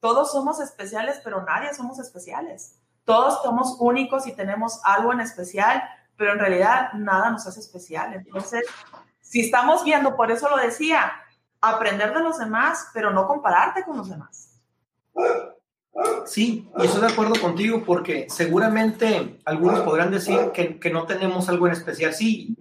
Todos somos especiales, pero nadie somos especiales. Todos somos únicos y tenemos algo en especial, pero en realidad nada nos hace especial. Entonces, si estamos viendo, por eso lo decía, aprender de los demás, pero no compararte con los demás. Sí, y estoy de acuerdo contigo porque seguramente algunos podrán decir que, que no tenemos algo en especial. Sí,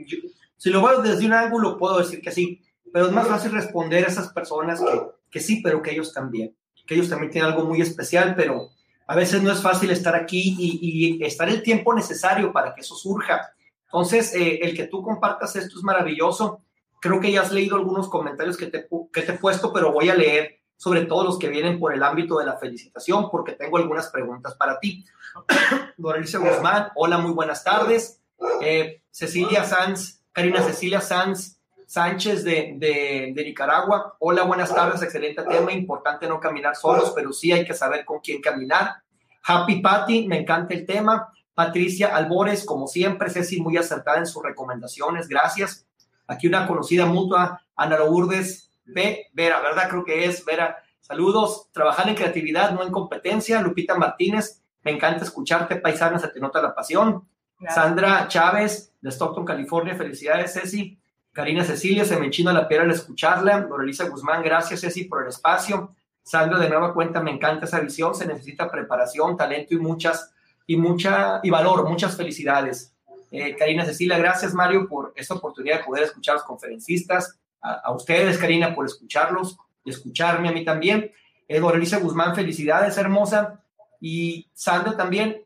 si lo veo desde un ángulo puedo decir que sí, pero es más fácil responder a esas personas que, que sí, pero que ellos también, que ellos también tienen algo muy especial, pero a veces no es fácil estar aquí y, y estar el tiempo necesario para que eso surja. Entonces, eh, el que tú compartas esto es maravilloso. Creo que ya has leído algunos comentarios que te, que te he puesto, pero voy a leer sobre todo los que vienen por el ámbito de la felicitación, porque tengo algunas preguntas para ti. Doralicia Guzmán, hola, muy buenas tardes. Eh, Cecilia Sanz, Karina Cecilia Sanz Sánchez de, de, de, Nicaragua, hola, buenas tardes, excelente tema, importante no caminar solos, pero sí hay que saber con quién caminar. Happy Patty, me encanta el tema. Patricia Albores, como siempre, Ceci muy acertada en sus recomendaciones, gracias. Aquí una conocida mutua, Ana Lourdes B, Vera, ¿verdad? Creo que es Vera. Saludos, trabajar en creatividad, no en competencia. Lupita Martínez, me encanta escucharte, paisana, se te nota la pasión. Gracias. Sandra Chávez, de Stockton, California, felicidades, Ceci. Karina Cecilia, se me enchina la piel al escucharla. Lorelisa Guzmán, gracias, Ceci, por el espacio. Sandra, de nueva cuenta, me encanta esa visión, se necesita preparación, talento y muchas y mucha y valor, muchas felicidades. Eh, Karina Cecilia, gracias Mario por esta oportunidad de poder escuchar a los conferencistas, a, ustedes Karina por escucharlos y escucharme a mí también. Elisa Guzmán, felicidades hermosa. Y Sandra también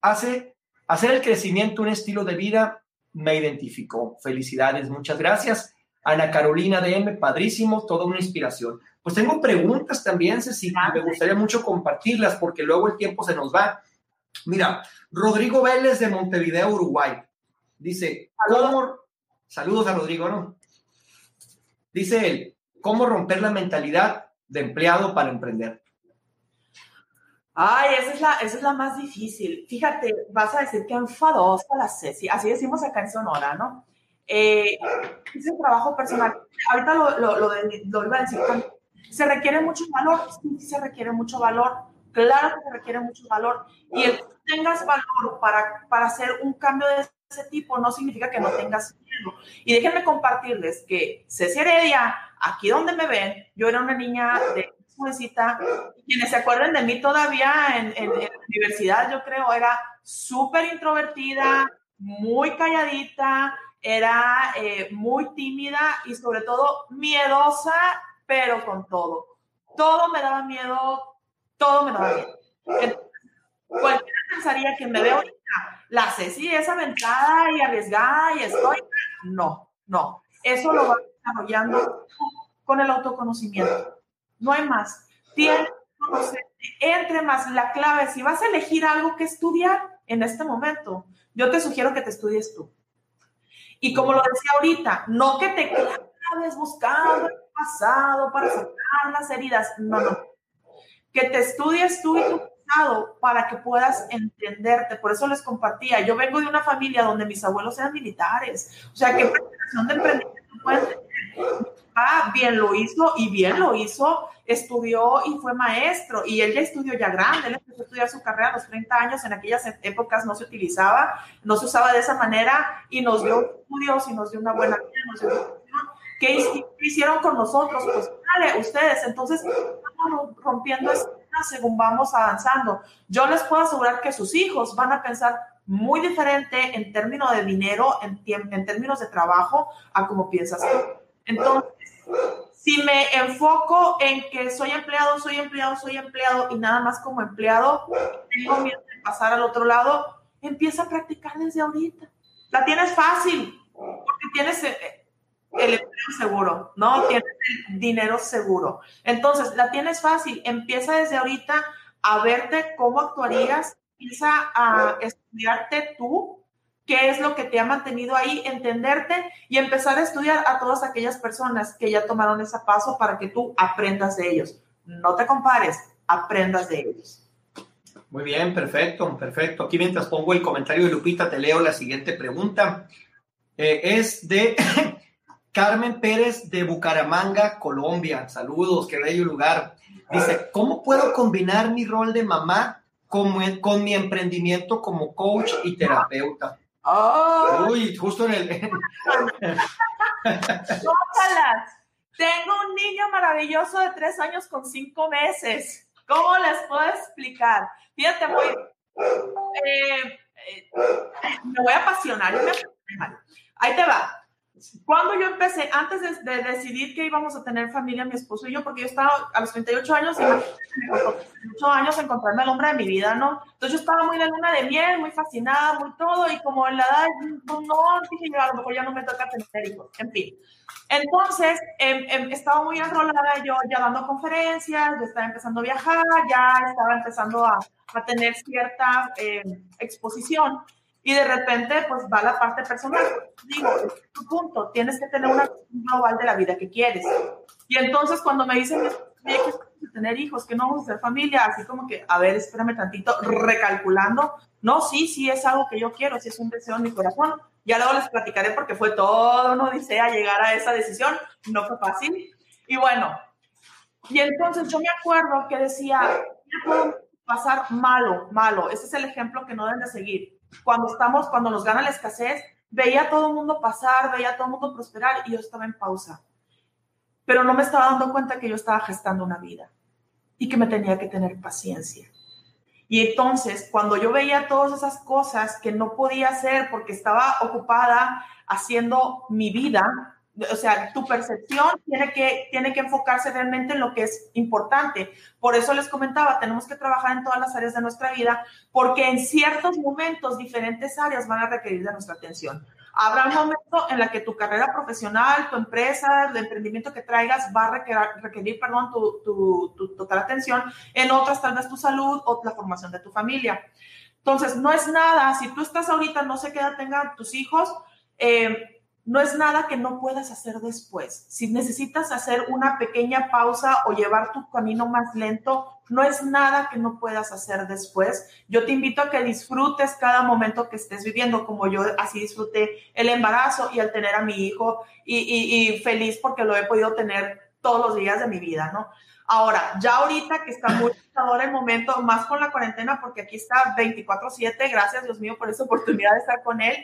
hace hacer el crecimiento un estilo de vida, me identificó. Felicidades, muchas gracias. Ana Carolina DM, padrísimo, toda una inspiración. Pues tengo preguntas también, Ceci, me gustaría mucho compartirlas porque luego el tiempo se nos va. Mira, Rodrigo Vélez de Montevideo, Uruguay. Dice, ¿cómo? Saludos a Rodrigo, ¿no? Dice él, ¿cómo romper la mentalidad de empleado para emprender? Ay, esa es la, esa es la más difícil. Fíjate, vas a decir que enfadosa la Ceci, así decimos acá en Sonora, ¿no? Eh, es un trabajo personal. Ahorita lo, lo, lo, lo iba a decir, se requiere mucho valor, sí, se requiere mucho valor claro que se requiere mucho valor. Y el que tengas valor para, para hacer un cambio de ese tipo no significa que no tengas miedo. Y déjenme compartirles que Ceci Heredia, aquí donde me ven, yo era una niña de jovencita, quienes se acuerden de mí todavía en, en, en la universidad, yo creo, era súper introvertida, muy calladita, era eh, muy tímida y sobre todo miedosa, pero con todo. Todo me daba miedo, todo me daba bien. Entonces, cualquiera pensaría que me veo ahorita, la Ceci es aventada y arriesgada y estoy. No, no. Eso lo va desarrollando con el autoconocimiento. No hay más. Tienes que conocerte. Entre más. La clave, si vas a elegir algo que estudiar en este momento, yo te sugiero que te estudies tú. Y como lo decía ahorita, no que te claves buscando el pasado para sacar las heridas. No, no que te estudies tú y tu pasado para que puedas entenderte. Por eso les compartía. Yo vengo de una familia donde mis abuelos eran militares. O sea, ¿qué preparación de emprendimiento pueden tener? Bien lo hizo y bien lo hizo. Estudió y fue maestro. Y él ya estudió ya grande. Él empezó a estudiar su carrera a los 30 años. En aquellas épocas no se utilizaba, no se usaba de esa manera. Y nos dio estudios y nos dio una buena vida, nos ¿Qué hicieron con nosotros? Pues dale, ustedes. Entonces, estamos rompiendo esquemas según vamos avanzando. Yo les puedo asegurar que sus hijos van a pensar muy diferente en términos de dinero, en, en términos de trabajo, a como piensas tú. Entonces, si me enfoco en que soy empleado, soy empleado, soy empleado y nada más como empleado, tengo miedo de pasar al otro lado, empieza a practicar desde ahorita. La tienes fácil, porque tienes eh, el empleo seguro, ¿no? Tienes el dinero seguro. Entonces, la tienes fácil. Empieza desde ahorita a verte cómo actuarías, empieza a estudiarte tú, qué es lo que te ha mantenido ahí, entenderte y empezar a estudiar a todas aquellas personas que ya tomaron ese paso para que tú aprendas de ellos. No te compares, aprendas de ellos. Muy bien, perfecto, perfecto. Aquí mientras pongo el comentario de Lupita, te leo la siguiente pregunta. Eh, es de Carmen Pérez de Bucaramanga, Colombia. Saludos, qué bello lugar. Dice, ¿cómo puedo combinar mi rol de mamá con, con mi emprendimiento como coach y terapeuta? Oh. Uy, justo en el... Tengo un niño maravilloso de tres años con cinco meses. ¿Cómo les puedo explicar? Fíjate, muy... Eh, eh, me voy a apasionar. Ahí te va. Cuando yo empecé, antes de, decidir que íbamos a tener familia, mi esposo y yo, porque yo estaba a los 38 años, costó 38 años encontrarme al hombre de mi vida, ¿no? Entonces yo estaba muy de luna de miel, muy fascinada, muy todo, y como en la edad, no, no dije yo, a lo mejor ya no me toca tener hijos, en fin. Entonces, eh, eh, estaba muy enrolada yo ya dando conferencias, yo estaba empezando a viajar, ya estaba empezando a, a tener cierta em, exposición. Y de repente, pues va la parte personal. Digo, tu punto, tienes que tener una global de la vida que quieres. Y entonces cuando me dicen que tener hijos, que no vamos a ser familia, así como que, a ver, espérame tantito, recalculando. No, sí, sí es algo que yo quiero, sí es un deseo en mi corazón. Ya luego les platicaré porque fue todo una odisea llegar a esa decisión. No fue fácil. Y bueno, y entonces yo me acuerdo que decía, puedo pasar malo, malo. Ese es el ejemplo que no deben de seguir cuando estamos, cuando nos gana la escasez, veía a todo el mundo pasar, veía a todo el mundo prosperar y yo estaba en pausa. Pero no me estaba dando cuenta que yo estaba gestando una vida y que me tenía que tener paciencia. Y entonces, cuando yo veía todas esas cosas que no podía hacer porque estaba ocupada haciendo mi vida, o sea, tu percepción tiene que, tiene que enfocarse realmente en lo que es importante. Por eso les comentaba, tenemos que trabajar en todas las áreas de nuestra vida, porque en ciertos momentos diferentes áreas van a requerir de nuestra atención. Habrá un momento en la que tu carrera profesional, tu empresa, el emprendimiento que traigas va a requerir, requerir perdón, tu, tu, total atención. En otras, tal vez tu salud o la formación de tu familia. Entonces, no es nada. Si tú estás ahorita, no sé qué edad tengan tus hijos, eh, no es nada que no puedas hacer después. Si necesitas hacer una pequeña pausa o llevar tu camino más lento, no es nada que no puedas hacer después. Yo te invito a que disfrutes cada momento que estés viviendo, como yo así disfruté el embarazo y el tener a mi hijo y, feliz porque lo he podido tener todos los días de mi vida, ¿no? Ahora, ya ahorita que está muy ahora el momento, más con la cuarentena, porque aquí está 24/7, gracias Dios mío por esa oportunidad de estar con él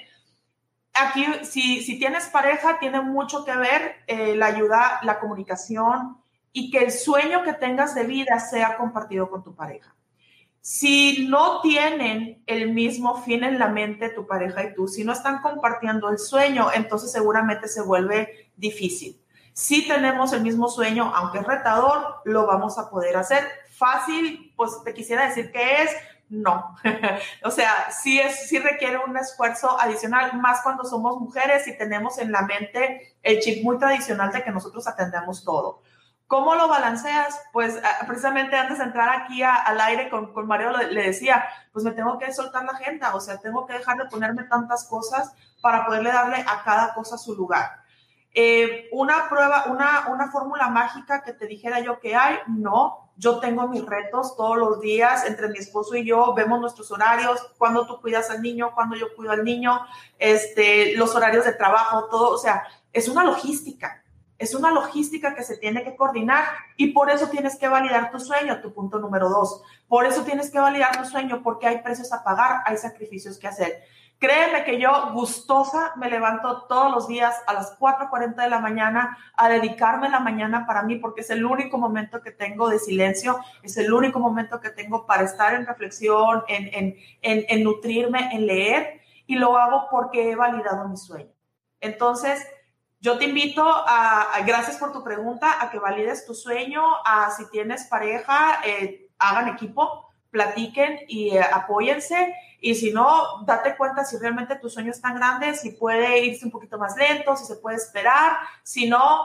aquí, si, si tienes pareja, tiene mucho que ver eh, la ayuda, la comunicación y que el sueño que tengas de vida sea compartido con tu pareja. Si no tienen el mismo fin en la mente tu pareja y tú, si no están compartiendo el sueño, entonces seguramente se vuelve difícil. Si tenemos el mismo sueño, aunque es retador, lo vamos a poder hacer. Fácil, pues te quisiera decir que es, no. o sea, sí, es, sí requiere un esfuerzo adicional, más cuando somos mujeres y tenemos en la mente el chip muy tradicional de que nosotros atendemos todo. ¿Cómo lo balanceas? Pues ah, precisamente antes de entrar aquí al aire con, con Mario le, decía, pues me tengo que soltar la agenda, o sea, tengo que dejar de ponerme tantas cosas para poderle darle a cada cosa su lugar. Eh, una prueba, una, una fórmula mágica que te dijera yo que hay, no, yo tengo mis retos todos los días entre mi esposo y yo, vemos nuestros horarios, cuando tú cuidas al niño, cuando yo cuido al niño, este, los horarios de trabajo, todo, o sea, es una logística, es una logística que se tiene que coordinar y por eso tienes que validar tu sueño, tu punto número dos. Por eso tienes que validar tu sueño porque hay precios a pagar, hay sacrificios que hacer. Créeme que yo gustosa me levanto todos los días a las 4.40 de la mañana a dedicarme la mañana para mí porque es el único momento que tengo de silencio, es el único momento que tengo para estar en reflexión, en, en, en, nutrirme, en leer y lo hago porque he validado mi sueño. Entonces, yo te invito a, gracias por tu pregunta, a que valides tu sueño, a si tienes pareja, eh, hagan equipo, platiquen y eh, apóyense. Y si no, date cuenta si realmente tu sueño es tan grande, si puede irse un poquito más lento, si se puede esperar. Si no,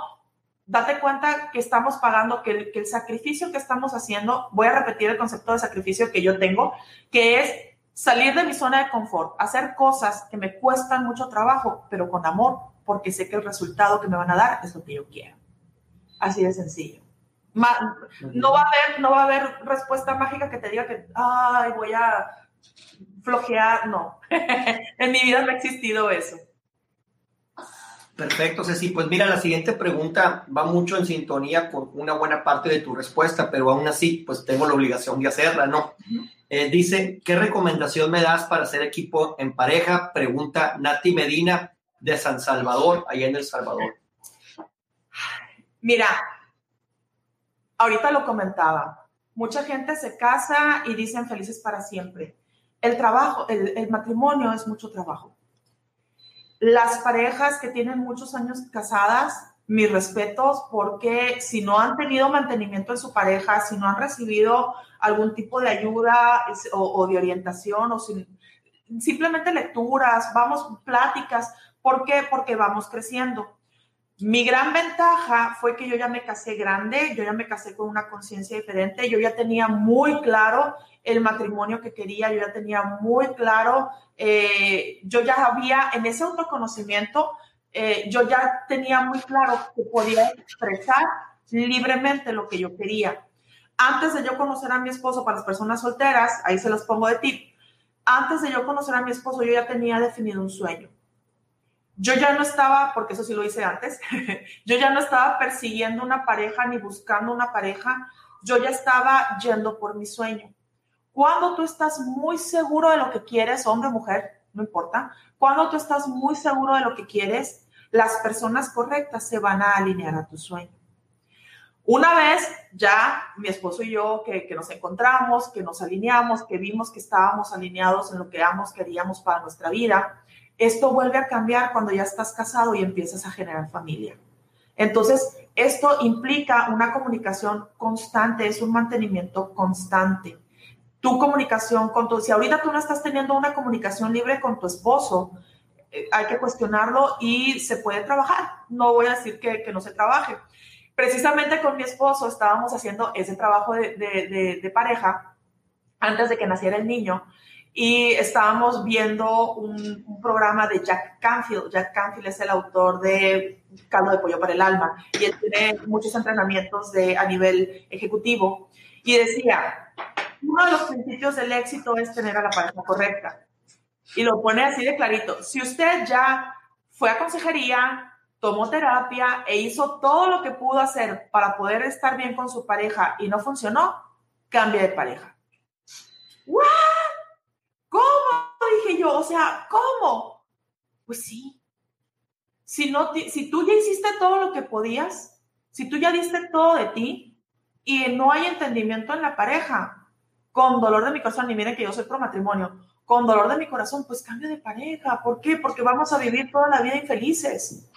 date cuenta que estamos pagando, que el, que el sacrificio que estamos haciendo, voy a repetir el concepto de sacrificio que yo tengo, que es salir de mi zona de confort, hacer cosas que me cuestan mucho trabajo, pero con amor, porque sé que el resultado que me van a dar es lo que yo quiero. Así de sencillo. no, va a haber, no va a haber respuesta mágica que te diga que, ay, voy a flojear. No, en mi vida no ha existido eso. Perfecto, Ceci. Pues mira, la siguiente pregunta va mucho en sintonía con una buena parte de tu respuesta, pero aún así, pues tengo la obligación de hacerla, ¿no? Eh, dice, ¿qué recomendación me das para hacer equipo en pareja? Pregunta Nati Medina de San Salvador, allá en El Salvador? Mira, ahorita lo comentaba, mucha gente se casa y dicen felices para siempre. El trabajo, el, matrimonio es mucho trabajo. Las parejas que tienen muchos años casadas, mis respetos, porque si no han tenido mantenimiento en su pareja, si no han recibido algún tipo de ayuda o, de orientación o simplemente lecturas, vamos, pláticas, ¿Por qué? Porque vamos creciendo. Mi gran ventaja fue que yo ya me casé grande, yo ya me casé con una conciencia diferente, yo ya tenía muy claro el matrimonio que quería, yo ya tenía muy claro, eh, yo ya había en ese autoconocimiento, eh, yo ya tenía muy claro que podía expresar libremente lo que yo quería. Antes de yo conocer a mi esposo, para las personas solteras, ahí se los pongo de tip, antes de yo conocer a mi esposo, yo ya tenía definido un sueño yo ya no estaba, porque eso sí lo hice antes, yo ya no estaba persiguiendo una pareja ni buscando una pareja, yo ya estaba yendo por mi sueño. Cuando tú estás muy seguro de lo que quieres, hombre mujer, no importa, cuando tú estás muy seguro de lo que quieres, las personas correctas se van a alinear a tu sueño. Una vez ya mi esposo y yo que, que, nos encontramos, que nos alineamos, que vimos que estábamos alineados en lo que ambos queríamos para nuestra vida, esto vuelve a cambiar cuando ya estás casado y empiezas a generar familia. Entonces, esto implica una comunicación constante, es un mantenimiento constante. Tu comunicación con tu, si ahorita tú no estás teniendo una comunicación libre con tu esposo, eh, hay que cuestionarlo y se puede trabajar. No voy a decir que, no se trabaje. Precisamente con mi esposo estábamos haciendo ese trabajo de, de pareja antes de que naciera el niño y estábamos viendo un, programa de Jack Canfield. Jack Canfield es el autor de Caldo de Pollo para el Alma y él tiene muchos entrenamientos de, a nivel ejecutivo. Y decía, uno de los principios del éxito es tener a la pareja correcta. Y lo pone así de clarito. Si usted ya fue a consejería, tomó terapia e hizo todo lo que pudo hacer para poder estar bien con su pareja y no funcionó, cambia de pareja. ¿What? Dije yo, o sea, ¿cómo? Pues sí. Si, no, si tú ya hiciste todo lo que podías, si tú ya diste todo de ti y no hay entendimiento en la pareja, con dolor de mi corazón, y miren que yo soy pro matrimonio, con dolor de mi corazón, pues cambio de pareja. ¿Por qué? Porque vamos a vivir toda la vida infelices.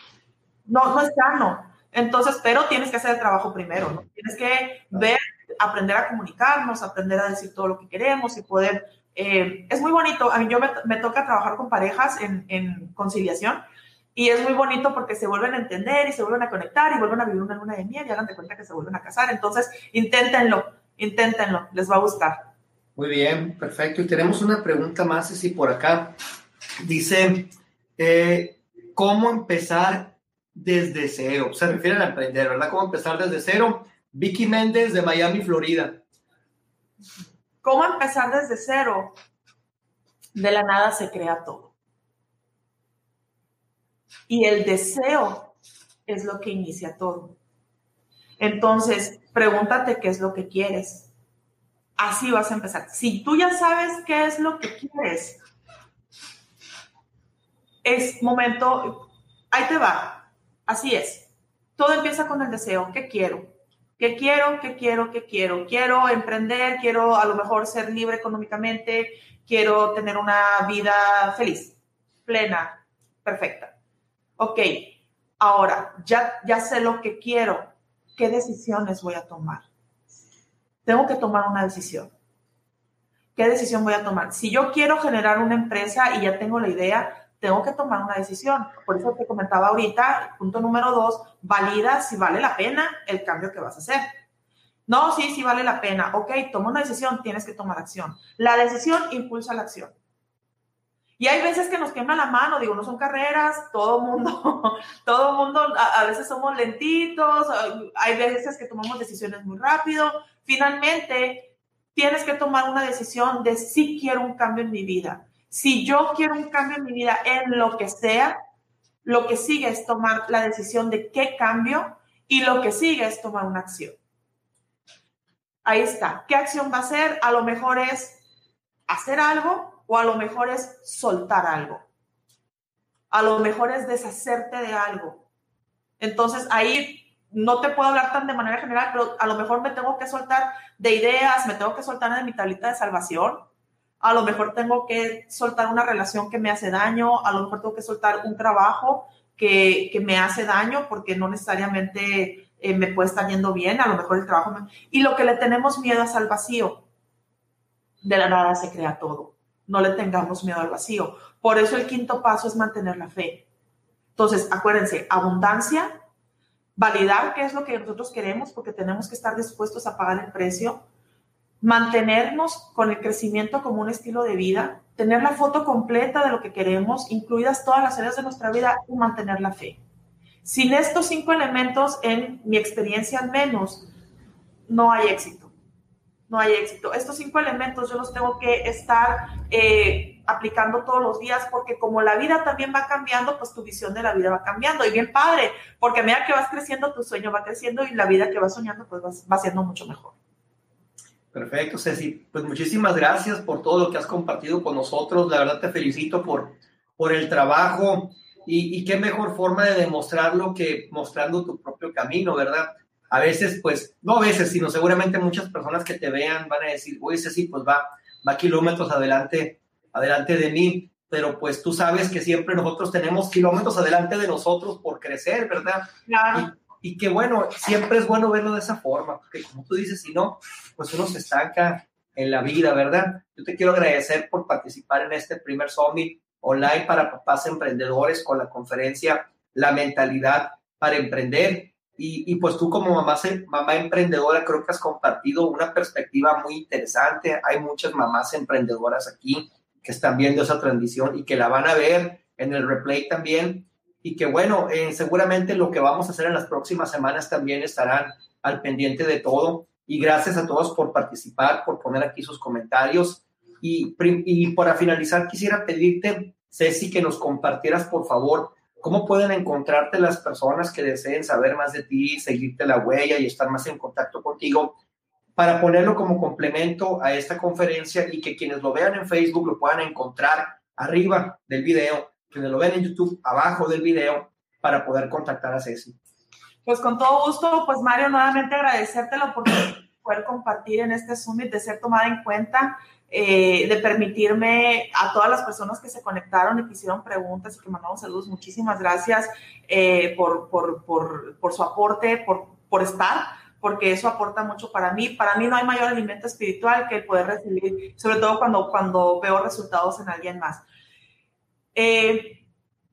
No, no es sano. Entonces, pero tienes que hacer el trabajo primero, ¿no? Tienes que ver, aprender a comunicarnos, aprender a decir todo lo que queremos y poder eh, es muy bonito. A mí yo me, toca trabajar con parejas en, conciliación y es muy bonito porque se vuelven a entender y se vuelven a conectar y vuelven a vivir una luna de miel y hagan de cuenta que se vuelven a casar. Entonces, inténtenlo, inténtenlo, les va a gustar. Muy bien, perfecto. Y tenemos una pregunta más, si por acá. Dice, eh, ¿cómo empezar desde cero? Se refiere a emprender, ¿verdad? ¿Cómo empezar desde cero? Vicky Méndez de Miami, Florida. ¿Cómo empezar desde cero? De la nada se crea todo. Y el deseo es lo que inicia todo. Entonces, pregúntate qué es lo que quieres. Así vas a empezar. Si tú ya sabes qué es lo que quieres, es momento, ahí te va, así es. Todo empieza con el deseo, ¿qué quiero? ¿Qué quiero? ¿Qué quiero? ¿Qué quiero? Quiero emprender, quiero a lo mejor ser libre económicamente, quiero tener una vida feliz, plena, perfecta. Ok, ahora ya, ya sé lo que quiero. ¿Qué decisiones voy a tomar? Tengo que tomar una decisión. ¿Qué decisión voy a tomar? Si yo quiero generar una empresa y ya tengo la idea, tengo que tomar una decisión. Por eso te comentaba ahorita, punto número dos, valida si vale la pena el cambio que vas a hacer. No, sí, sí vale la pena. Ok, toma una decisión, tienes que tomar acción. La decisión impulsa la acción. Y hay veces que nos quema la mano, digo, no son carreras, todo mundo, todo mundo, a, a, veces somos lentitos, hay veces que tomamos decisiones muy rápido. Finalmente, tienes que tomar una decisión de si quiero un cambio en mi vida. Si yo quiero un cambio en mi vida en lo que sea, lo que sigue es tomar la decisión de qué cambio y lo que sigue es tomar una acción. Ahí está. ¿Qué acción va a ser? A lo mejor es hacer algo o a lo mejor es soltar algo. A lo mejor es deshacerte de algo. Entonces ahí no te puedo hablar tan de manera general, pero a lo mejor me tengo que soltar de ideas, me tengo que soltar de mi tablita de salvación, a lo mejor tengo que soltar una relación que me hace daño, a lo mejor tengo que soltar un trabajo que, que me hace daño porque no necesariamente eh, me puede estar yendo bien, a lo mejor el trabajo. Y lo que le tenemos miedo es al vacío. De la nada se crea todo. No le tengamos miedo al vacío. Por eso el quinto paso es mantener la fe. Entonces, acuérdense, abundancia, validar qué es lo que nosotros queremos, porque tenemos que estar dispuestos a pagar el precio, mantenernos con el crecimiento como un estilo de vida, tener la foto completa de lo que queremos, incluidas todas las áreas de nuestra vida y mantener la fe. Sin estos cinco elementos, en mi experiencia al menos, no hay éxito. No hay éxito. Estos cinco elementos yo los tengo que estar eh, aplicando todos los días, porque como la vida también va cambiando, pues tu visión de la vida va cambiando. Y bien padre, porque a medida que vas creciendo, tu sueño va creciendo y la vida que vas soñando, pues va, va siendo mucho mejor. Perfecto, Ceci. Pues muchísimas gracias por todo lo que has compartido con nosotros. La verdad te felicito por, por el trabajo y, y qué mejor forma de demostrarlo que mostrando tu propio camino, ¿verdad? A veces, pues, no a veces, sino seguramente muchas personas que te vean van a decir, oye, Ceci, pues va, va kilómetros adelante adelante de mí, pero pues tú sabes que siempre nosotros tenemos kilómetros adelante de nosotros por crecer, ¿verdad? Claro. Y, que bueno, siempre es bueno verlo de esa forma, porque como tú dices, si no, pues uno se estanca en la vida, ¿verdad? Yo te quiero agradecer por participar en este primer Summit online para papás emprendedores con la conferencia La mentalidad para emprender. Y, y, pues tú como mamá, mamá emprendedora creo que has compartido una perspectiva muy interesante. Hay muchas mamás emprendedoras aquí que están viendo esa transmisión y que la van a ver en el replay también. Y que bueno, eh, seguramente lo que vamos a hacer en las próximas semanas también estarán al pendiente de todo. Y gracias a todos por participar, por poner aquí sus comentarios. Y, y para finalizar, quisiera pedirte, Ceci, que nos compartieras, por favor, cómo pueden encontrarte las personas que deseen saber más de ti, seguirte la huella y estar más en contacto contigo para ponerlo como complemento a esta conferencia y que quienes lo vean en Facebook lo puedan encontrar arriba del video, quienes lo ven en YouTube abajo del video para poder contactar a Ceci. Pues con todo gusto, pues Mario, nuevamente agradecerte la oportunidad de poder compartir en este Summit, de ser tomada en cuenta, eh, de permitirme a todas las personas que se conectaron y que hicieron preguntas y que mandaron saludos, muchísimas gracias eh, por, por, por, por, su aporte, por, por estar porque eso aporta mucho para mí. Para mí no hay mayor alimento espiritual que el poder recibir, sobre todo cuando, cuando veo resultados en alguien más. Eh,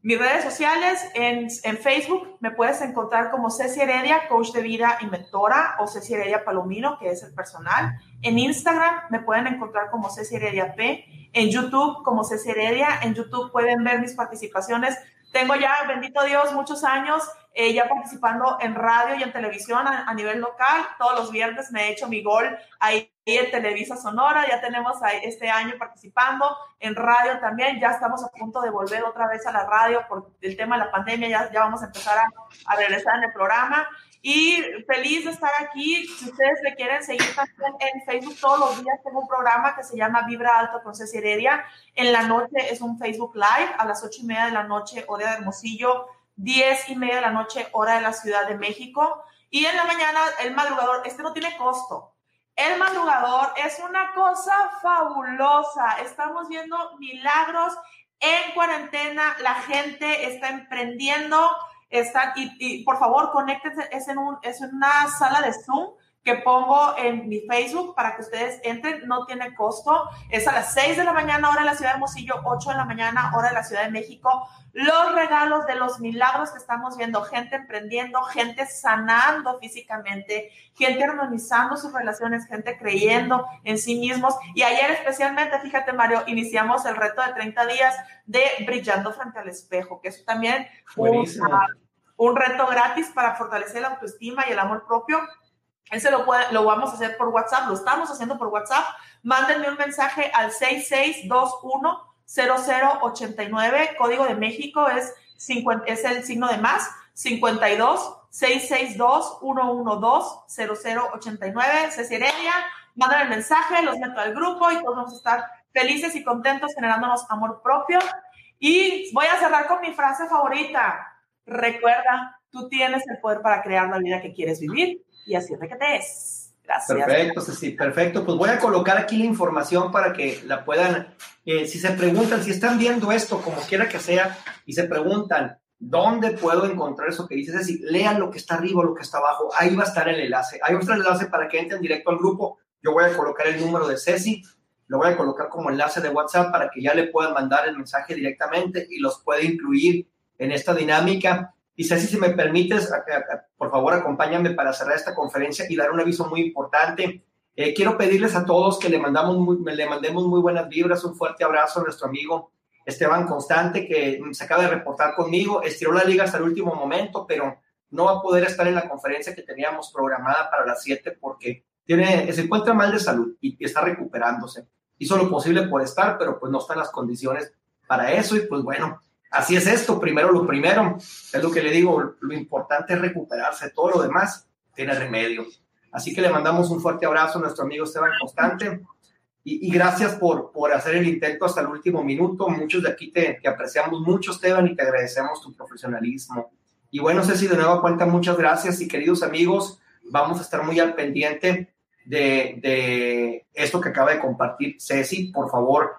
mis redes sociales, en, en, Facebook me puedes encontrar como Ceci Heredia, coach de vida y mentora, o Ceci Heredia Palomino, que es el personal. En Instagram me pueden encontrar como Ceci Heredia P. En YouTube como Ceci Heredia. En YouTube pueden ver mis participaciones. Tengo ya, bendito Dios, muchos años eh, ya participando en radio y en televisión a, a, nivel local. Todos los viernes me he hecho mi gol ahí en Televisa Sonora. Ya tenemos ahí este año participando en radio también. Ya estamos a punto de volver otra vez a la radio por el tema de la pandemia. Ya, ya vamos a empezar a, a regresar en el programa. Y feliz de estar aquí. Si ustedes me quieren seguir también en Facebook, todos los días tengo un programa que se llama Vibra Alto con Ceci Heredia. En la noche es un Facebook Live a las ocho y media de la noche, hora de Hermosillo, diez y media de la noche, hora de la Ciudad de México. Y en la mañana, el madrugador, este no tiene costo. El madrugador es una cosa fabulosa. Estamos viendo milagros en cuarentena. La gente está emprendiendo están, y, por favor, conéctense, es en, un, es en una sala de Zoom que pongo en mi Facebook para que ustedes entren, no tiene costo. Es a las 6 de la mañana, hora de la Ciudad de Mosillo, 8 de la mañana, hora de la Ciudad de México. Los regalos de los milagros que estamos viendo, gente emprendiendo, gente sanando físicamente, gente armonizando sus relaciones, gente creyendo en sí mismos. Y ayer especialmente, fíjate Mario, iniciamos el reto de 30 días de brillando frente al espejo, que es también un, un reto gratis para fortalecer la autoestima y el amor propio ese lo, vamos a hacer por WhatsApp, lo estamos haciendo por WhatsApp. Mándenme un mensaje al 66210089, código de México es, 50, es el signo de más, 52 662 112 0089, Ceci Heredia. Mándenme el mensaje, los meto al grupo y todos vamos a estar felices y contentos generándonos amor propio. Y voy a cerrar con mi frase favorita. Recuerda, tú tienes el poder para crear la vida que quieres vivir y así es de que te es. Gracias. Perfecto, sí, perfecto. Pues voy a colocar aquí la información para que la puedan, eh, si se preguntan, si están viendo esto, como quiera que sea, y se preguntan, ¿dónde puedo encontrar eso que dices? Es decir, lean lo que está arriba, lo que está abajo. Ahí va a estar el enlace. Ahí va a estar el enlace para que entren directo al grupo. Yo voy a colocar el número de Ceci, lo voy a colocar como enlace de WhatsApp para que ya le puedan mandar el mensaje directamente y los pueda incluir en esta dinámica. Y Ceci, si me permites, por favor, acompáñame para cerrar esta conferencia y dar un aviso muy importante. Eh, quiero pedirles a todos que le, mandamos le mandemos muy buenas vibras, un fuerte abrazo a nuestro amigo Esteban Constante, que se acaba de reportar conmigo, estiró la liga hasta el último momento, pero no va a poder estar en la conferencia que teníamos programada para las 7 porque tiene, se encuentra mal de salud y está recuperándose. Hizo lo posible por estar, pero pues no están las condiciones para eso y pues bueno, Así es esto, primero lo primero, es lo que le digo, lo importante es recuperarse, todo lo demás tiene remedio. Así que le mandamos un fuerte abrazo a nuestro amigo Esteban Constante y, gracias por, por hacer el intento hasta el último minuto. Muchos de aquí te, apreciamos mucho, Esteban, y te agradecemos tu profesionalismo. Y bueno, Ceci, de nuevo cuenta, muchas gracias y queridos amigos, vamos a estar muy al pendiente de, de esto que acaba de compartir Ceci. Por favor,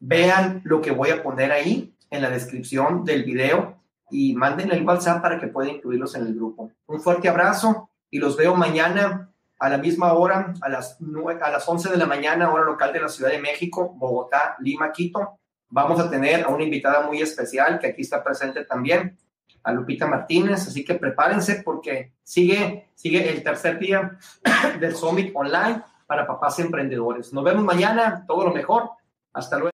vean lo que voy a poner ahí en la descripción del video y manden el WhatsApp para que pueda incluirlos en el grupo. Un fuerte abrazo y los veo mañana a la misma hora, a las, a las 11 de la mañana, hora local de la Ciudad de México, Bogotá, Lima, Quito. Vamos a tener a una invitada muy especial que aquí está presente también, a Lupita Martínez, así que prepárense porque sigue, sigue el tercer día del Summit Online para papás emprendedores. Nos vemos mañana, todo lo mejor. Hasta luego.